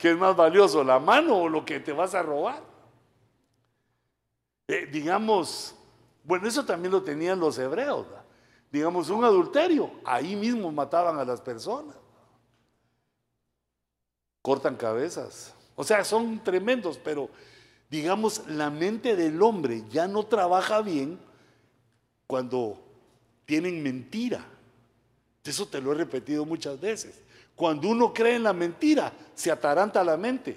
¿Qué es más valioso, la mano o lo que te vas a robar? Eh, digamos, bueno, eso también lo tenían los hebreos. Digamos, un adulterio, ahí mismo mataban a las personas. Cortan cabezas. O sea, son tremendos, pero digamos, la mente del hombre ya no trabaja bien cuando tienen mentira. Eso te lo he repetido muchas veces. Cuando uno cree en la mentira, se ataranta la mente.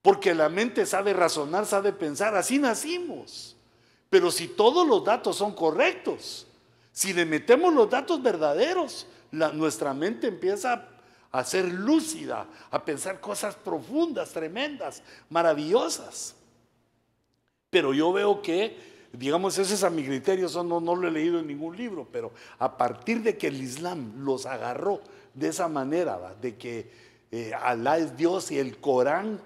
Porque la mente sabe razonar, sabe pensar. Así nacimos. Pero si todos los datos son correctos, si le metemos los datos verdaderos, nuestra mente empieza a ser lúcida, a pensar cosas profundas, tremendas, maravillosas. Pero yo veo que, digamos, ese es a mi criterio, eso no, no lo he leído en ningún libro, pero a partir de que el Islam los agarró de esa manera, de que eh, Alá es Dios y el Corán,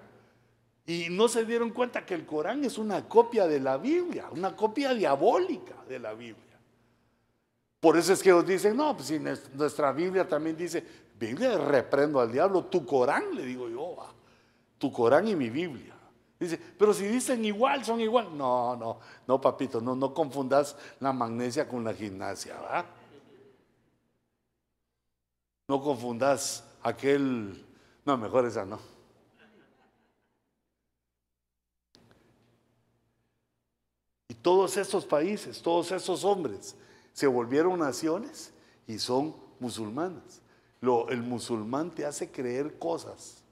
y no se dieron cuenta que el Corán es una copia de la Biblia, una copia diabólica de la Biblia. Por eso es que ellos dicen, no, pues si nuestra Biblia también dice, Biblia reprendo al diablo, tu Corán, le digo yo, tu Corán y mi Biblia. Dice, pero si dicen igual, son igual. No, no, no, papito, no, no confundas la magnesia con la gimnasia, ¿verdad? No confundas aquel... No, mejor esa no. Y todos estos países, todos estos hombres se volvieron naciones y son musulmanas. Lo, el musulmán te hace creer cosas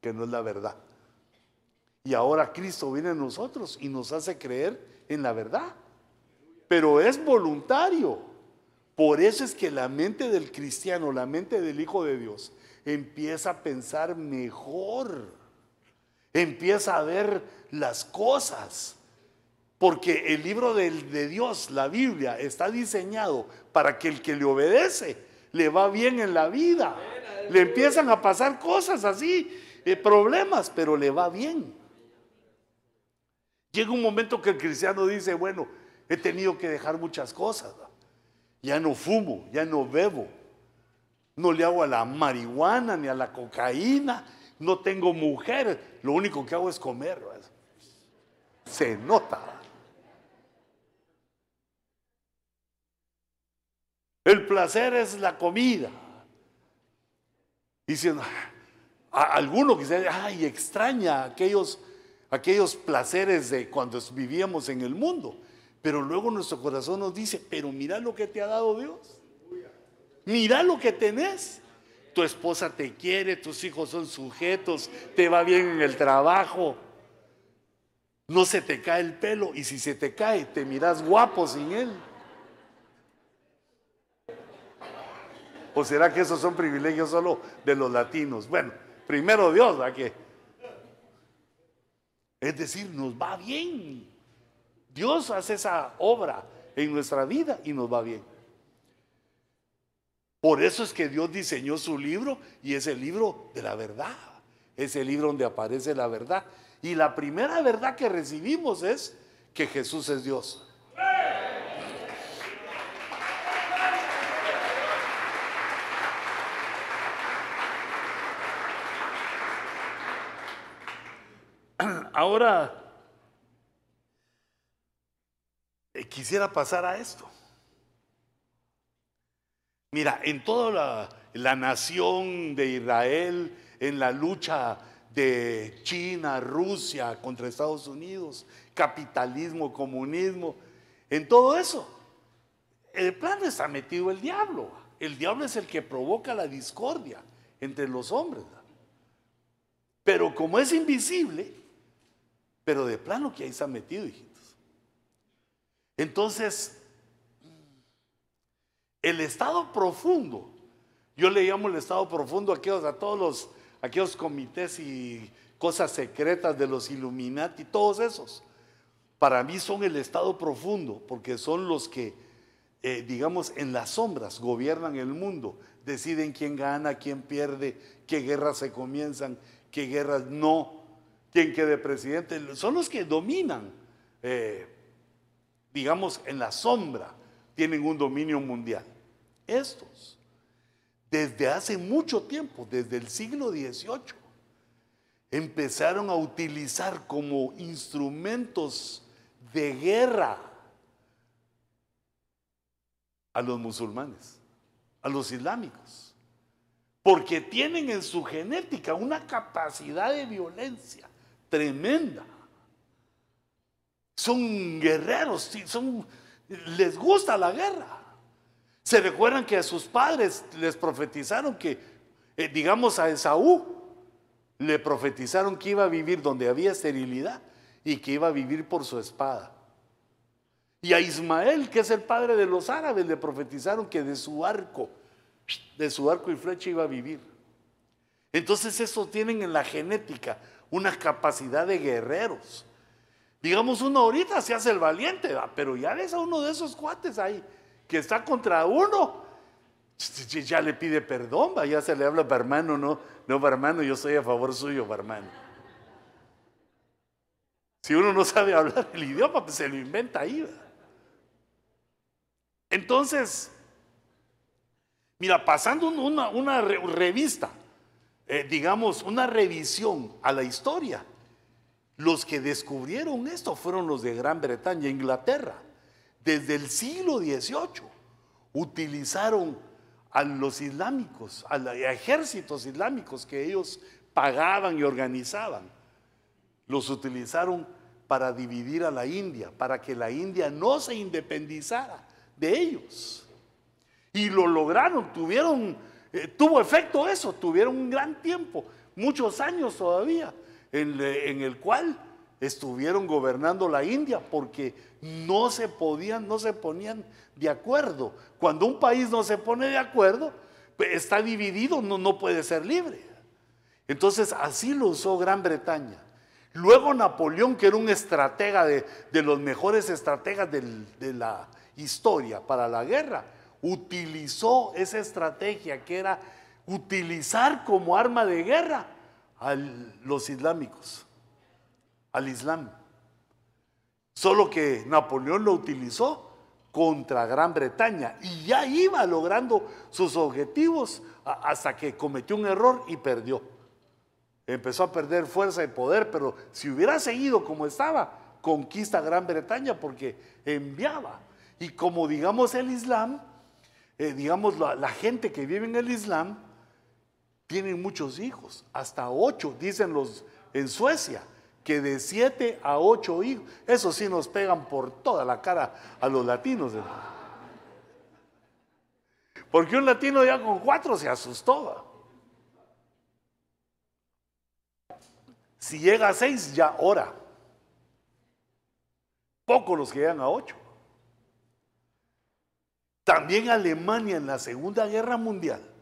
que no es la verdad. Y ahora Cristo viene a nosotros y nos hace creer en la verdad. Pero es voluntario. Por eso es que la mente del cristiano, la mente del Hijo de Dios, empieza a pensar mejor. Empieza a ver las cosas. Porque el libro de, Dios, la Biblia, está diseñado para que el que le obedece le va bien en la vida. Le empiezan a pasar cosas así, eh, problemas, pero le va bien. Llega un momento que el cristiano dice, bueno, he tenido que dejar muchas cosas. Ya no fumo, ya no bebo, no le hago a la marihuana ni a la cocaína, no tengo mujer, lo único que hago es comer. Se nota. El placer es la comida. Dicen, a alguno que se ay, extraña aquellos, aquellos placeres de cuando vivíamos en el mundo. Pero luego nuestro corazón nos dice, pero mira lo que te ha dado Dios. Mira lo que tenés. Tu esposa te quiere, tus hijos son sujetos, te va bien en el trabajo. No se te cae el pelo y si se te cae, te miras guapo sin él. ¿O será que esos son privilegios solo de los latinos? Bueno, primero Dios, ¿a qué? Es decir, nos va bien. Dios hace esa obra en nuestra vida y nos va bien. Por eso es que Dios diseñó su libro y es el libro de la verdad. Es el libro donde aparece la verdad. Y la primera verdad que recibimos es que Jesús es Dios. Ahora, eh, quisiera pasar a esto. Mira, en toda la, nación de Israel, en la lucha de China, Rusia contra Estados Unidos, capitalismo, comunismo, en todo eso, el plan está metido el diablo. El diablo es el que provoca la discordia entre los hombres. Pero como es invisible, pero de plano que ahí está metido, hijitos. Entonces, el estado profundo, yo le llamo el estado profundo a, todos los, aquellos comités y cosas secretas de los Illuminati, todos esos. Para mí son el estado profundo, porque son los que, eh, digamos, en las sombras gobiernan el mundo, deciden quién gana, quién pierde, qué guerras se comienzan, qué guerras no quien quede presidente, son los que dominan, eh, digamos, en la sombra, tienen un dominio mundial. Estos, desde hace mucho tiempo, desde el siglo XVIII, empezaron a utilizar como instrumentos de guerra a los musulmanes, a los islámicos, porque tienen en su genética una capacidad de violencia tremenda. Son guerreros, les gusta la guerra. Se recuerdan que a sus padres les profetizaron que, eh, digamos a Esaú, le profetizaron que iba a vivir donde había esterilidad y que iba a vivir por su espada. Y a Ismael, que es el padre de los árabes, le profetizaron que de su arco, de su arco y flecha iba a vivir. Entonces eso tienen en la genética una capacidad de guerreros. Digamos, uno ahorita se hace el valiente, pero ya ves a uno de esos cuates ahí que está contra uno, ya le pide perdón, ya se le habla para hermano, no, no hermano, yo soy a favor suyo, hermano. Si uno no sabe hablar el idioma, pues se lo inventa ahí. Entonces, mira, pasando una, una revista, eh, digamos, una revisión a la historia. Los que descubrieron esto fueron los de Gran Bretaña, Inglaterra. Desde el siglo XVIII utilizaron a los islámicos, a los ejércitos islámicos que ellos pagaban y organizaban. Los utilizaron para dividir a la India, para que la India no se independizara de ellos. Y lo lograron, tuvieron, eh, tuvo efecto eso, tuvieron un gran tiempo, muchos años todavía, en, el cual estuvieron gobernando la India porque no se podían, no se ponían de acuerdo. Cuando un país no se pone de acuerdo, pues, está dividido, no, no puede ser libre. Entonces así lo usó Gran Bretaña. Luego Napoleón, que era un estratega de, los mejores estrategas de la historia para la guerra, utilizó esa estrategia que era utilizar como arma de guerra a los islámicos, al Islam. Solo que Napoleón lo utilizó contra Gran Bretaña y ya iba logrando sus objetivos hasta que cometió un error y perdió. Empezó a perder fuerza y poder, pero si hubiera seguido como estaba, conquista Gran Bretaña porque enviaba. Y como digamos el Islam, eh, digamos la, la, gente que vive en el Islam, tienen muchos hijos, hasta ocho, dicen los en Suecia que de siete a ocho hijos, eso sí nos pegan por toda la cara a los latinos. Porque un latino ya con cuatro se asustó. Si llega a seis, ya ora. Pocos los que llegan a ocho. También Alemania en la Segunda Guerra Mundial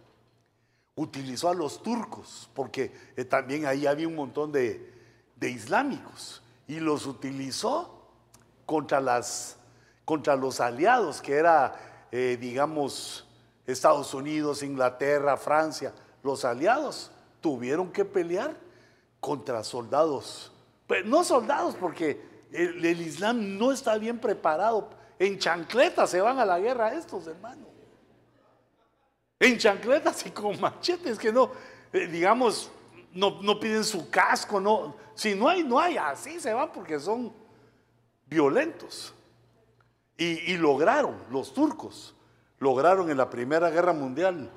utilizó a los turcos, porque eh, también ahí había un montón de, de islámicos y los utilizó contra, las, contra los aliados, que era, eh, digamos, Estados Unidos, Inglaterra, Francia. Los aliados tuvieron que pelear contra soldados. No soldados, porque el, el Islam no está bien preparado. En chancletas se van a la guerra estos, hermanos. En chancletas y con machetes que no, eh, digamos, no, piden su casco, no. Si no hay, no hay, así se van porque son violentos. Y, lograron, los turcos, lograron en la Primera Guerra Mundial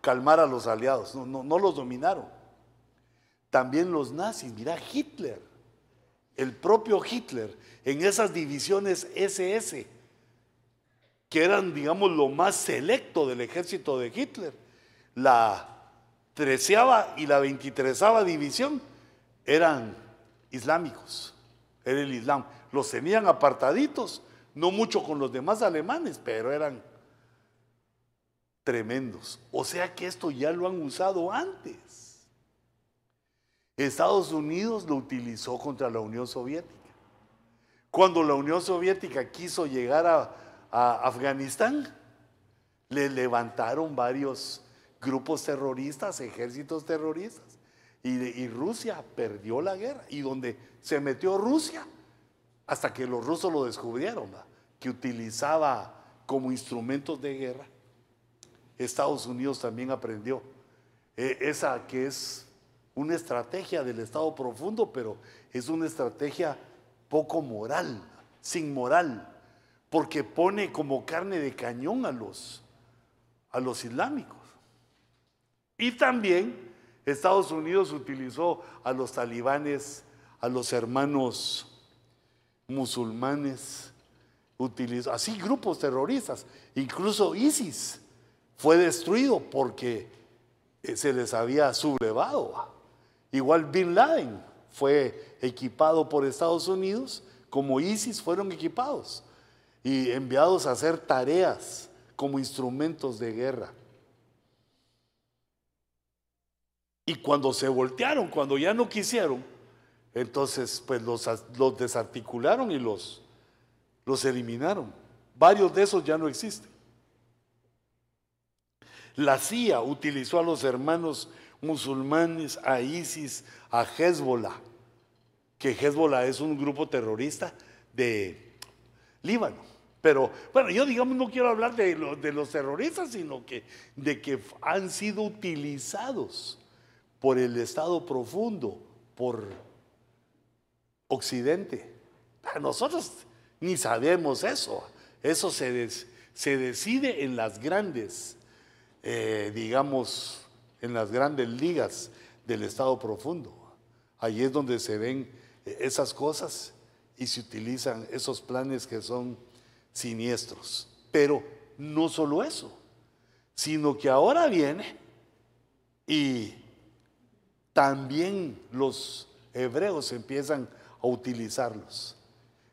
calmar a los aliados, no, no los dominaron. También los nazis, mira Hitler, el propio Hitler, en esas divisiones SS, que eran, digamos, lo más selecto del ejército de Hitler, la treceava y la veintitrésava división eran islámicos, era el Islam. Los tenían apartaditos, no mucho con los demás alemanes, pero eran tremendos. O sea que esto ya lo han usado antes. Estados Unidos lo utilizó contra la Unión Soviética. Cuando la Unión Soviética quiso llegar a, a Afganistán, le levantaron varios grupos terroristas, ejércitos terroristas. Y, Rusia perdió la guerra. Y donde se metió Rusia, hasta que los rusos lo descubrieron, que utilizaba como instrumentos de guerra. Estados Unidos también aprendió eh, esa que es una estrategia del Estado profundo, pero es una estrategia poco moral, sin moral, porque pone como carne de cañón a los, a los islámicos. Y también Estados Unidos utilizó a los talibanes, a los hermanos musulmanes, utilizó así grupos terroristas. Incluso ISIS fue destruido porque eh, se les había sublevado. Igual Bin Laden fue equipado por Estados Unidos como ISIS fueron equipados y enviados a hacer tareas como instrumentos de guerra. Y cuando se voltearon, cuando ya no quisieron, entonces pues los, los desarticularon y los, los eliminaron. Varios de esos ya no existen. La CIA utilizó a los hermanos musulmanes, a ISIS, a Hezbollah, que Hezbollah es un grupo terrorista de Líbano. Pero bueno, yo digamos no quiero hablar de, de los terroristas, sino que de que han sido utilizados por el estado profundo, por Occidente. Nosotros ni sabemos eso. Eso se, se decide en las grandes, eh, digamos, en las grandes ligas del estado profundo. Ahí es donde se ven esas cosas. y se utilizan esos planes que son siniestros. Pero no solo eso, sino que ahora viene y también los hebreos empiezan a utilizarlos.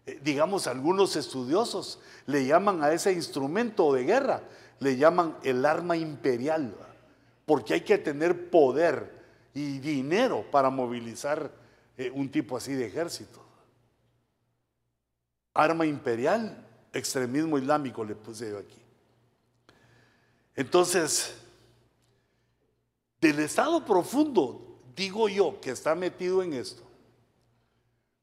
Eh, digamos, algunos estudiosos le llaman a ese instrumento de guerra, le llaman el arma imperial, porque hay que tener poder y dinero para movilizar eh, un tipo así de ejército. Arma imperial, extremismo islámico le puse yo aquí. Entonces, del estado profundo, digo yo, que está metido en esto,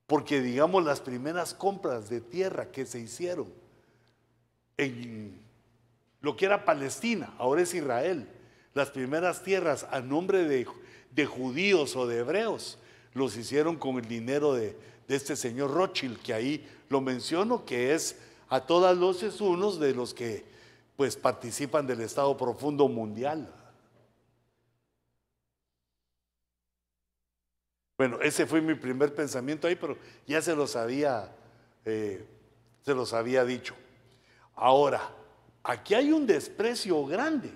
porque digamos las primeras compras de tierra que se hicieron en lo que era Palestina, ahora es Israel, las primeras tierras a nombre de, de judíos o de hebreos, los hicieron con el dinero de, de, este señor Rothschild, que ahí lo menciono, que es a todas luces unos de los que pues participan del Estado Profundo Mundial. Bueno, ese fue mi primer pensamiento ahí, pero ya se los había, eh, se los había dicho. Ahora, aquí hay un desprecio grande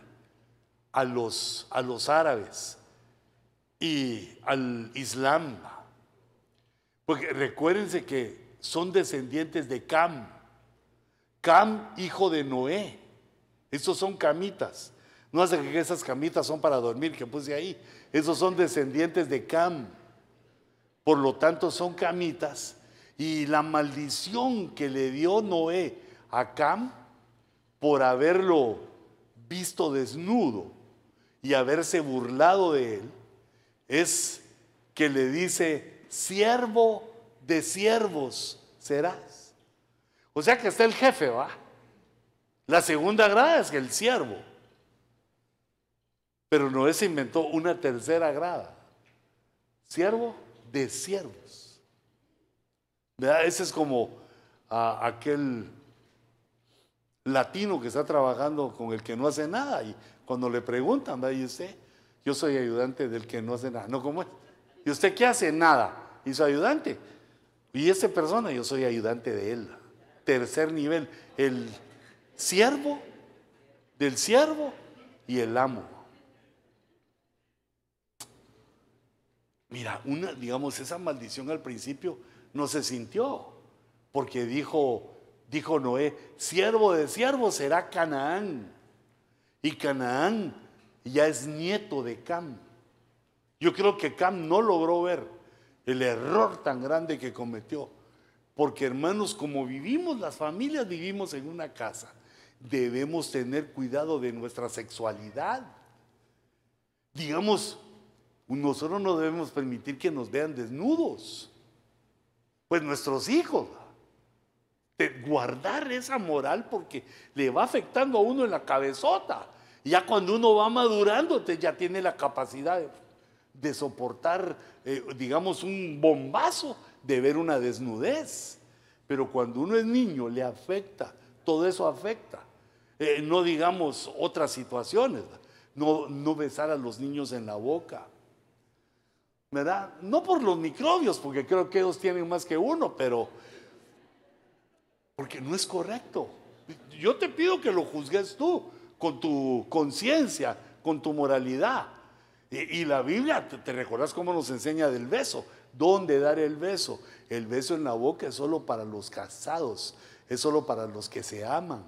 a los, a los árabes y al Islam. Porque recuérdense que son descendientes de Cam. Cam, hijo de Noé. Estos son camitas. No hace que esas camitas son para dormir, que puse ahí. Esos son descendientes de Cam. Por lo tanto, son camitas. Y la maldición que le dio Noé a Cam por haberlo visto desnudo y haberse burlado de él, es que le dice, siervo de siervos serás. O sea que está el jefe, ¿va? La segunda grada es el siervo. Pero Noé se inventó una tercera grada. Siervo de siervos. Ese es como aquel latino que está trabajando con el que no hace nada y cuando le preguntan, ¿verdad? ¿Y usted? Yo soy ayudante del que no hace nada. No, como es? ¿Y usted qué hace? Nada. ¿Y su ayudante? Y esta persona, yo soy ayudante de él. Tercer nivel, el siervo del siervo y el amo. Mira, una, digamos, esa maldición al principio no se sintió, porque dijo, dijo Noé, siervo de siervo será Canaán. Y Canaán ya es nieto de Cam. Yo creo que Cam no logró ver el error tan grande que cometió. Porque hermanos, como vivimos, las familias vivimos en una casa, debemos tener cuidado de nuestra sexualidad. Digamos, nosotros no debemos permitir que nos vean desnudos. Pues nuestros hijos. De guardar esa moral porque le va afectando a uno en la cabezota. Ya cuando uno va madurando, ya tiene la capacidad de, soportar, eh, digamos, un bombazo de ver una desnudez. Pero cuando uno es niño, le afecta, todo eso afecta. Eh, no digamos otras situaciones, no, no besar a los niños en la boca. ¿Verdad? No por los microbios, porque creo que ellos tienen más que uno, pero porque no es correcto. Yo te pido que lo juzgues tú, con tu conciencia, con tu moralidad. Y, la Biblia, te, te recordás cómo nos enseña del beso. ¿Dónde dar el beso? El beso en la boca es solo para los casados, es solo para los que se aman,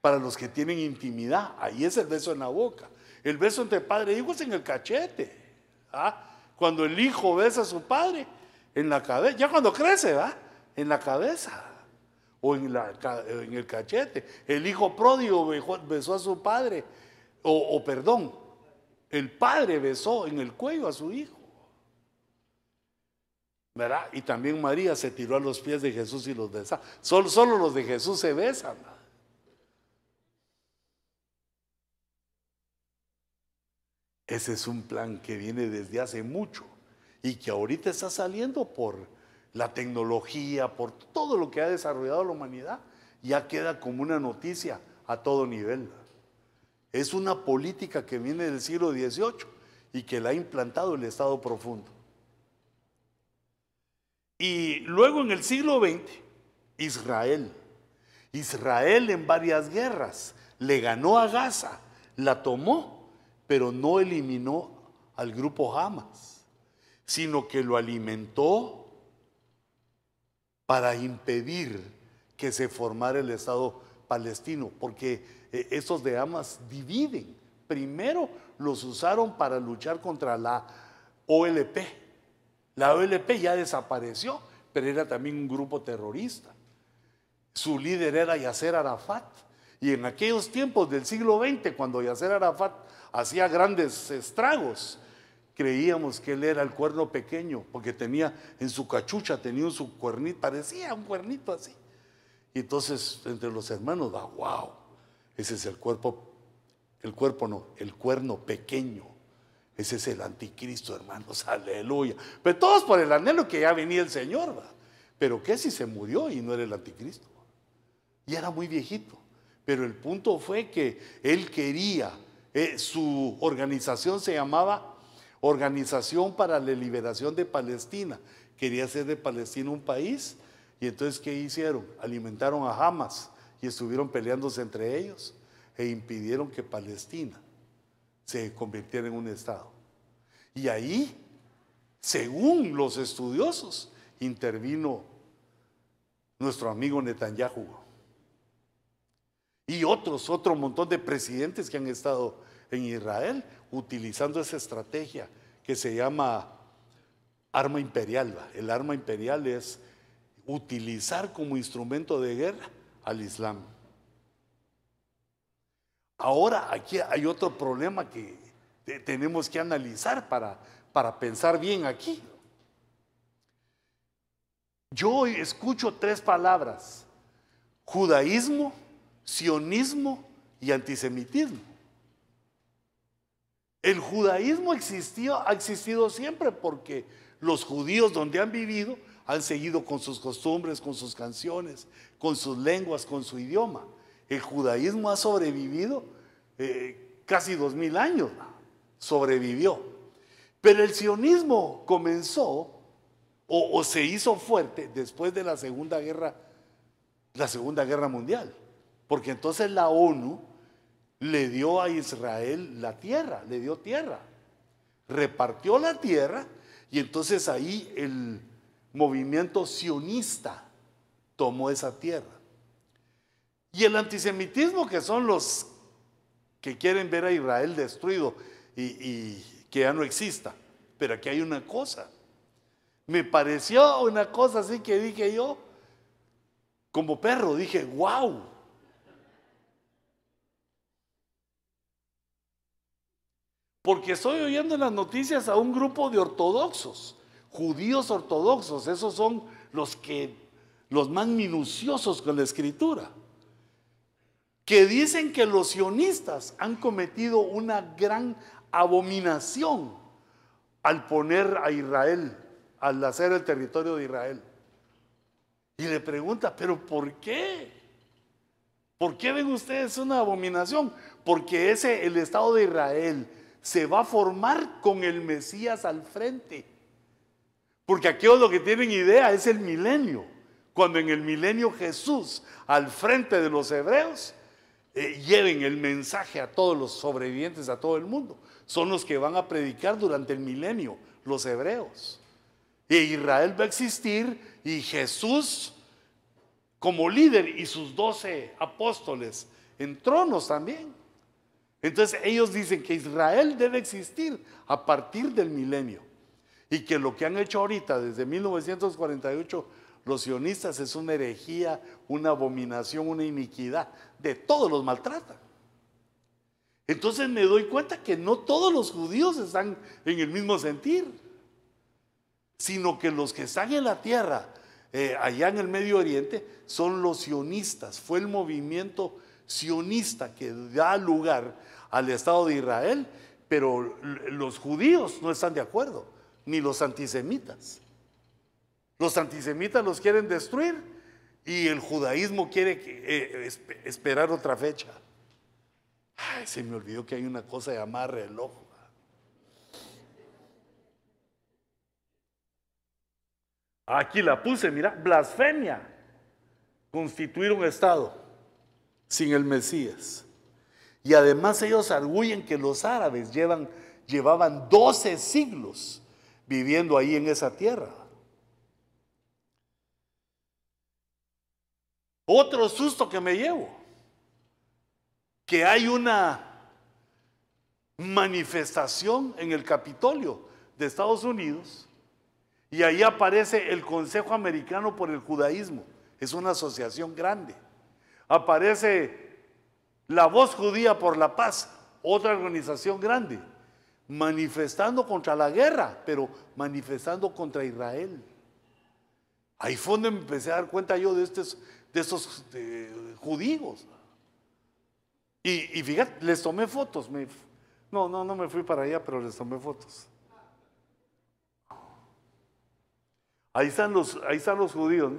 para los que tienen intimidad. Ahí es el beso en la boca. El beso entre padre e hijo es en el cachete. ¿ah? Cuando el hijo besa a su padre, en la cabeza, ya cuando crece, ¿va? En la cabeza o en, el cachete. El hijo pródigo besó a su padre, o perdón, el padre besó en el cuello a su hijo. Y también María se tiró a los pies de Jesús y los besó. Solo, solo los de Jesús se besan. Ese es un plan que viene desde hace mucho y que ahorita está saliendo por la tecnología, por todo lo que ha desarrollado la humanidad, ya queda como una noticia a todo nivel. Es una política que viene del siglo XVIII y que la ha implantado el Estado profundo. Y luego en el siglo XX, Israel. Israel en varias guerras le ganó a Gaza, la tomó, pero no eliminó al grupo Hamas, sino que lo alimentó para impedir que se formara el Estado palestino, porque eh, esos de Hamas dividen. Primero los usaron para luchar contra la OLP. La OLP ya desapareció, pero era también un grupo terrorista. Su líder era Yasser Arafat. Y en aquellos tiempos del siglo XX, cuando Yasser Arafat hacía grandes estragos, creíamos que él era el cuerno pequeño, porque tenía en su cachucha, tenía su cuernito, parecía un cuernito así. Y entonces entre los hermanos va, wow, ese es el cuerpo, el cuerpo no, el cuerno pequeño. Ese es el anticristo, hermanos, aleluya. Pero todos por el anhelo que ya venía el Señor. Pero ¿qué si se murió y no era el anticristo? Y era muy viejito. Pero el punto fue que él quería, eh, su organización se llamaba Organización para la Liberación de Palestina. Quería hacer de Palestina un país. Y entonces, ¿qué hicieron? Alimentaron a Hamas y estuvieron peleándose entre ellos e impidieron que Palestina se convirtiera en un Estado. Y ahí, según los estudiosos, intervino nuestro amigo Netanyahu y otros, otro montón de presidentes que han estado en Israel utilizando esa estrategia que se llama arma imperial. El arma imperial es utilizar como instrumento de guerra al Islam. Ahora aquí hay otro problema que tenemos que analizar para, para pensar bien aquí. Yo escucho tres palabras, judaísmo, sionismo y antisemitismo. El judaísmo existió, ha existido siempre porque los judíos donde han vivido han seguido con sus costumbres, con sus canciones, con sus lenguas, con su idioma. El judaísmo ha sobrevivido eh, casi dos mil años, sobrevivió. Pero el sionismo comenzó o, o, se hizo fuerte después de la Segunda Guerra, la Segunda Guerra Mundial. Porque entonces la ONU le dio a Israel la tierra, le dio tierra. Repartió la tierra y entonces ahí el movimiento sionista tomó esa tierra. Y el antisemitismo, que son los que quieren ver a Israel destruido y, que ya no exista. Pero aquí hay una cosa. Me pareció una cosa así que dije yo, como perro, dije, wow. Porque estoy oyendo en las noticias a un grupo de ortodoxos, judíos ortodoxos, esos son los que los más minuciosos con la escritura, que dicen que los sionistas han cometido una gran abominación al poner a Israel, al hacer el territorio de Israel. Y le pregunta, ¿pero por qué? ¿Por qué ven ustedes una abominación? Porque ese, el Estado de Israel, se va a formar con el Mesías al frente. Porque aquellos lo que tienen idea es el milenio. Cuando en el milenio Jesús al frente de los hebreos eh, lleven el mensaje a todos los sobrevivientes, a todo el mundo. Son los que van a predicar durante el milenio, los hebreos. Y Israel va a existir y Jesús como líder y sus doce apóstoles en tronos también. Entonces ellos dicen que Israel debe existir a partir del milenio y que lo que han hecho ahorita desde 1948 los sionistas es una herejía, una abominación, una iniquidad. De todos los maltratan. Entonces me doy cuenta que no todos los judíos están en el mismo sentir, sino que los que están en la tierra, eh, allá en el Medio Oriente, son los sionistas. Fue el movimiento sionista que da lugar al Estado de Israel, pero los judíos no están de acuerdo, ni los antisemitas. Los antisemitas los quieren destruir y el judaísmo quiere eh, esperar otra fecha. Se me olvidó que hay una cosa llamada reloj. Aquí la puse, mira, blasfemia. Constituir un Estado sin el Mesías. Y además ellos arguyen que los árabes llevan, llevaban 12 siglos viviendo ahí en esa tierra. Otro susto que me llevo, que hay una manifestación en el Capitolio de Estados Unidos y ahí aparece el Consejo Americano por el Judaísmo. Es una asociación grande. Aparece la Voz Judía por la Paz, otra organización grande, manifestando contra la guerra, pero manifestando contra Israel. Ahí fue donde me empecé a dar cuenta yo de estos, de estos judíos. Y, y, fíjate, les tomé fotos. no, no, no me fui para allá, pero les tomé fotos. Ahí están los, ahí están los judíos.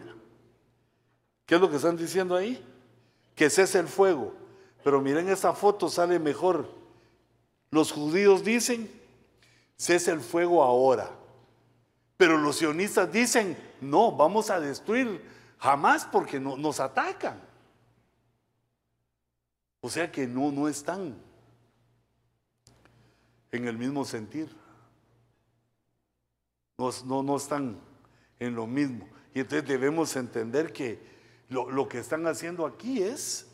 ¿Qué es lo que están diciendo ahí? Que cese el fuego. Pero miren, esa foto sale mejor. Los judíos dicen, cese el fuego ahora. Pero los sionistas dicen, no, vamos a destruir jamás porque no, nos atacan. O sea que no, no están en el mismo sentir. No, no, no están en lo mismo. Y entonces debemos entender que lo, que están haciendo aquí es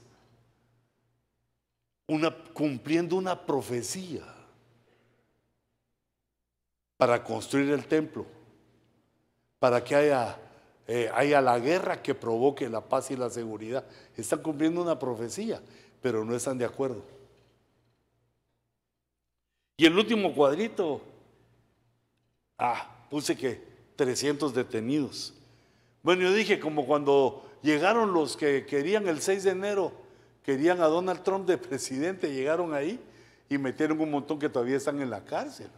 cumpliendo una profecía para construir el templo, para que haya, eh, haya la guerra que provoque la paz y la seguridad. Están cumpliendo una profecía, pero no están de acuerdo. Y el último cuadrito, ah, puse que 300 detenidos. Bueno, yo dije, como cuando llegaron los que querían el 6 de enero, querían a Donald Trump de presidente, llegaron ahí y metieron un montón que todavía están en la cárcel.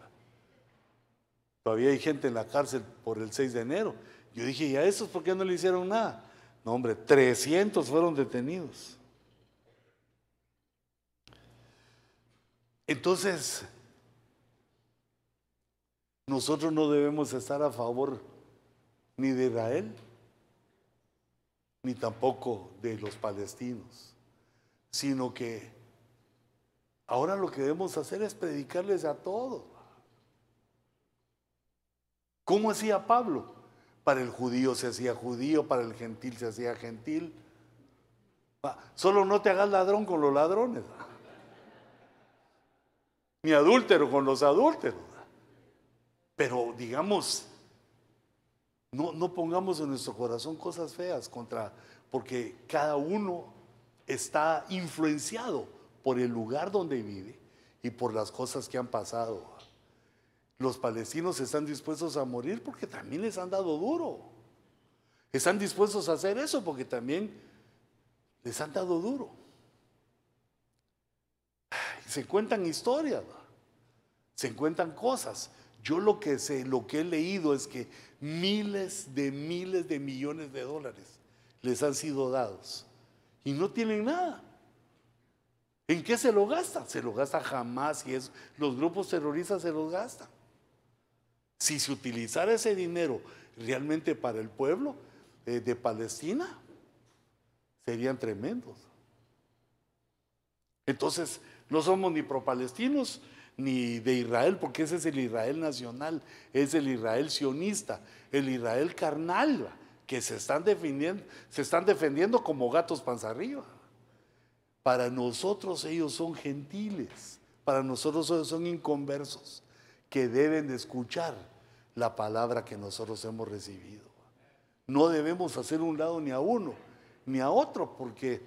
Todavía hay gente en la cárcel por el 6 de enero. Yo dije, ¿y a esos por qué no le hicieron nada? No, hombre, 300 fueron detenidos. Entonces, nosotros no debemos estar a favor ni de Israel, ni tampoco de los palestinos, sino que ahora lo que debemos hacer es predicarles a todos. ¿Cómo hacía Pablo? Para el judío se hacía judío, para el gentil se hacía gentil. Solo no te hagas ladrón con los ladrones, ni adúltero con los adúlteros. Pero digamos, no, no pongamos en nuestro corazón cosas feas contra, porque cada uno está influenciado por el lugar donde vive y por las cosas que han pasado. Los palestinos están dispuestos a morir porque también les han dado duro. Están dispuestos a hacer eso porque también les han dado duro. Se cuentan historias, se cuentan cosas. Yo lo que sé, lo que he leído es que miles de miles de millones de dólares les han sido dados y no tienen nada. ¿En qué se lo gastan? Se lo gasta jamás y es, los grupos terroristas se los gastan. Si se utilizara ese dinero realmente para el pueblo eh, de Palestina, serían tremendos. Entonces, no somos ni pro-palestinos, ni de Israel, porque ese es el Israel nacional, es el Israel sionista, el Israel carnal, que se están defendiendo, se están defendiendo como gatos panza arriba. Para nosotros ellos son gentiles, para nosotros ellos son inconversos, que deben de escuchar la palabra que nosotros hemos recibido. No debemos hacer un lado ni a uno, ni a otro, porque,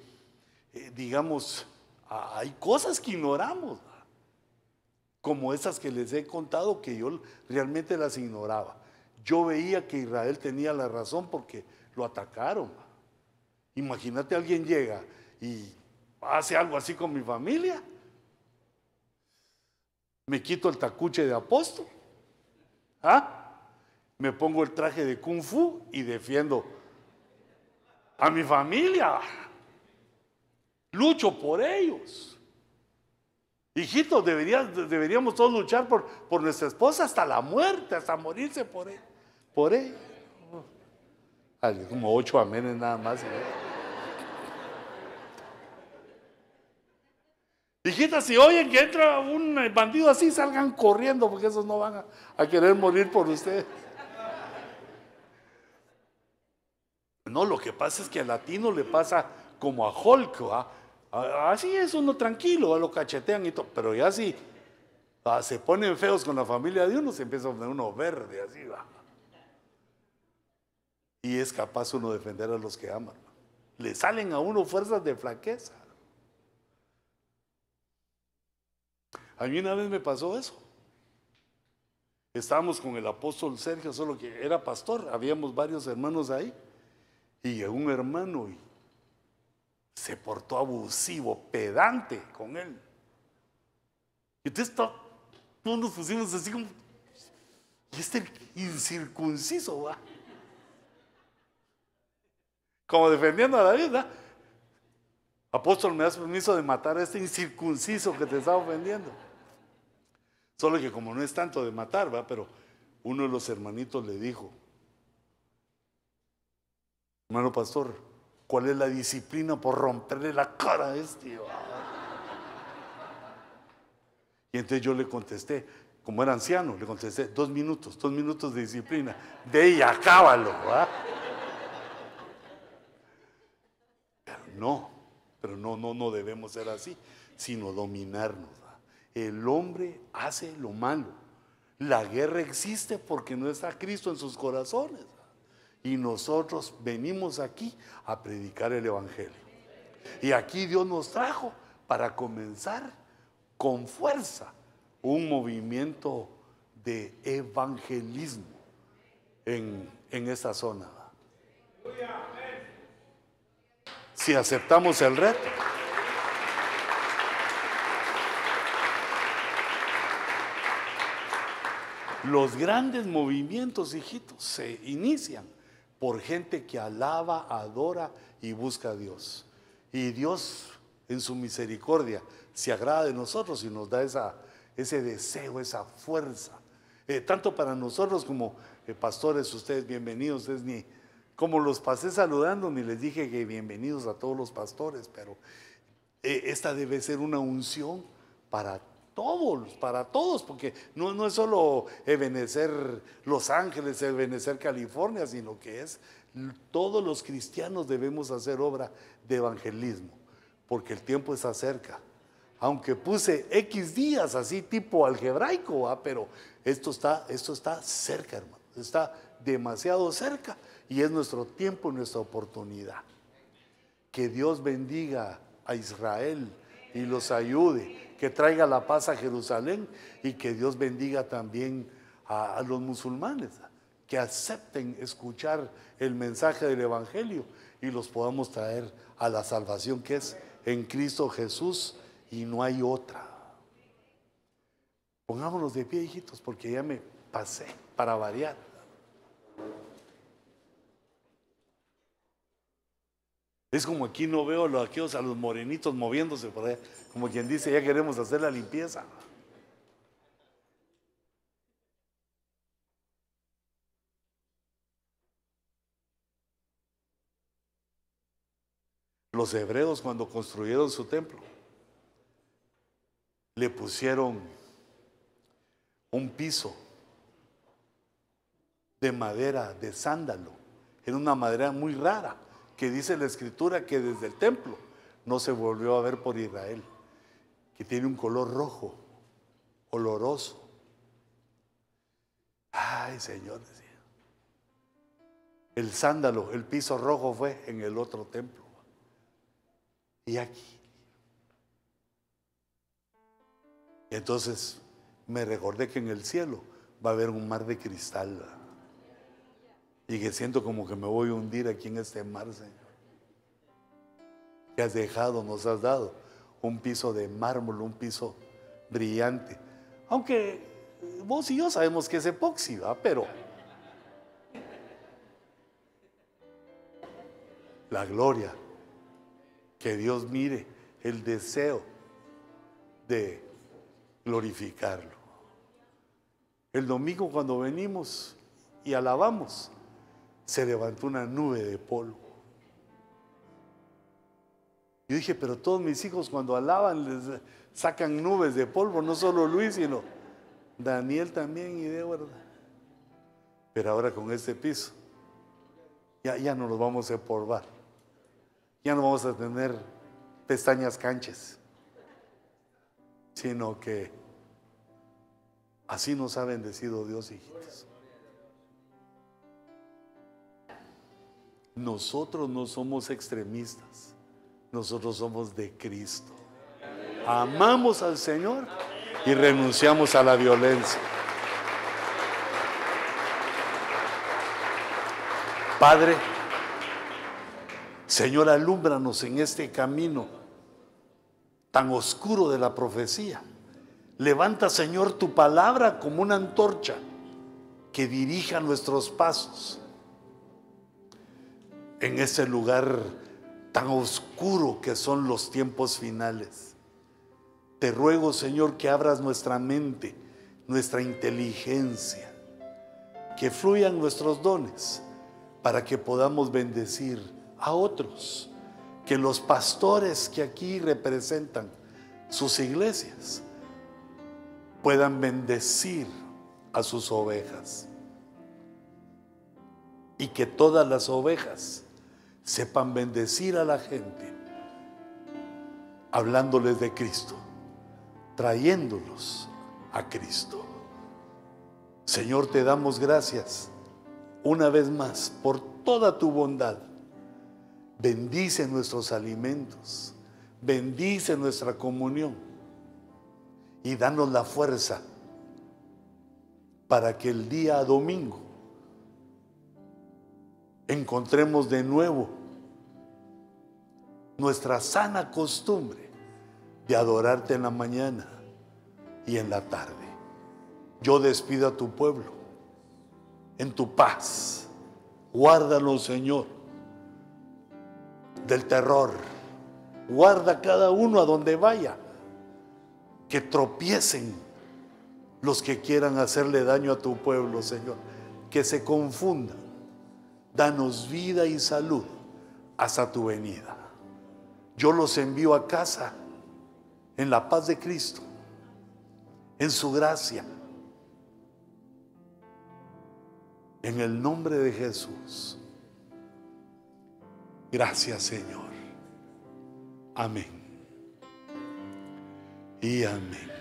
eh, digamos, hay cosas que ignoramos como esas que les he contado que yo realmente las ignoraba. Yo veía que Israel tenía la razón porque lo atacaron. Imagínate alguien llega y hace algo así con mi familia. Me quito el tacuche de apóstol. ¿Ah? Me pongo el traje de kung fu y defiendo a mi familia. Lucho por ellos. Hijitos, deberíamos todos luchar por, nuestra esposa hasta la muerte, hasta morirse por él. Por. Como ocho amenes nada más. Hijitas, si oyen que entra un bandido así, salgan corriendo porque esos no van a, querer morir por ustedes. No, lo que pasa es que al latino le pasa como a Hulk, así es uno tranquilo, lo cachetean y todo, pero ya sí se ponen feos con la familia de uno, se empieza a poner uno verde, así va. Y es capaz uno defender a los que aman. Le salen a uno fuerzas de flaqueza. A mí una vez me pasó eso. Estábamos con el apóstol Sergio, solo que era pastor, habíamos varios hermanos ahí. Y llegó un hermano y se portó abusivo, pedante con él. Y entonces todos nos pusimos así como, y este incircunciso, va. Como defendiendo a David, ¿verdad? Apóstol, ¿me das permiso de matar a este incircunciso que te está ofendiendo? Solo que como no es tanto de matar, ¿va? Pero uno de los hermanitos le dijo, hermano pastor, ¿cuál es la disciplina por romperle la cara a este? Y entonces yo le contesté, como era anciano, le contesté, dos minutos, dos minutos de disciplina. De ella, acábalo. ¿va? Pero no, pero no, no, no debemos ser así, sino dominarnos. El hombre hace lo malo. La guerra existe porque no está Cristo en sus corazones. Y nosotros venimos aquí a predicar el Evangelio. Y aquí Dios nos trajo para comenzar con fuerza un movimiento de evangelismo en, en esta zona si aceptamos el reto. Los grandes movimientos, hijitos, se inician por gente que alaba, adora y busca a Dios. Y Dios, en su misericordia, se agrada de nosotros y nos da esa, ese deseo, esa fuerza. Eh, tanto para nosotros como eh, pastores, ustedes bienvenidos, ustedes ni, como los pasé saludando, ni les dije que bienvenidos a todos los pastores, pero eh, esta debe ser una unción para todos, para todos, porque no, no es solo Ebenecer Los Ángeles, Ebenecer California, sino que es todos los cristianos debemos hacer obra de evangelismo, porque el tiempo está cerca. Aunque puse X días así tipo algebraico, pero esto está, esto está cerca, hermano, está demasiado cerca y es nuestro tiempo y nuestra oportunidad. Que Dios bendiga a Israel y los ayude, que traiga la paz a Jerusalén y que Dios bendiga también a, los musulmanes, que acepten escuchar el mensaje del Evangelio y los podamos traer a la salvación que es en Cristo Jesús y no hay otra. Pongámonos de pie, hijitos, porque ya me pasé para variar. Es como aquí no veo a los, a los morenitos moviéndose por ahí, como quien dice, ya queremos hacer la limpieza. Los hebreos cuando construyeron su templo, le pusieron un piso de madera, de sándalo. Era una madera muy rara que dice la escritura que desde el templo no se volvió a ver por Israel, que tiene un color rojo, oloroso. Ay, Señor, decía. El sándalo, el piso rojo fue en el otro templo. Y aquí. Entonces me recordé que en el cielo va a haber un mar de cristal y que siento como que me voy a hundir aquí en este mar, Señor. Que has dejado, nos has dado un piso de mármol, un piso brillante. Aunque vos y yo sabemos que es epoxi, pero la gloria, que Dios mire el deseo de glorificarlo. El domingo cuando venimos y alabamos, se levantó una nube de polvo. Yo dije, pero todos mis hijos cuando alaban les sacan nubes de polvo, no solo Luis, sino Daniel también y Débora. Pero ahora con este piso, ya, ya no nos vamos a empolvar. Ya no vamos a tener pestañas canches, sino que así nos ha bendecido Dios, hijitos. Nosotros no somos extremistas, nosotros somos de Cristo. Amamos al Señor y renunciamos a la violencia. Padre, Señor, alúmbranos en este camino tan oscuro de la profecía. Levanta, Señor, tu palabra como una antorcha que dirija nuestros pasos en ese lugar tan oscuro que son los tiempos finales. Te ruego, Señor, que abras nuestra mente, nuestra inteligencia, que fluyan nuestros dones para que podamos bendecir a otros, que los pastores que aquí representan sus iglesias puedan bendecir a sus ovejas y que todas las ovejas sepan bendecir a la gente, hablándoles de Cristo, trayéndolos a Cristo. Señor, te damos gracias una vez más por toda tu bondad. Bendice nuestros alimentos, bendice nuestra comunión y danos la fuerza para que el día domingo encontremos de nuevo nuestra sana costumbre de adorarte en la mañana y en la tarde. Yo despido a tu pueblo en tu paz. Guárdalo, Señor, del terror. Guarda cada uno a donde vaya. Que tropiecen los que quieran hacerle daño a tu pueblo, Señor. Que se confundan danos vida y salud hasta tu venida. Yo los envío a casa en la paz de Cristo, en su gracia, en el nombre de Jesús. Gracias Señor. Amén. Y amén.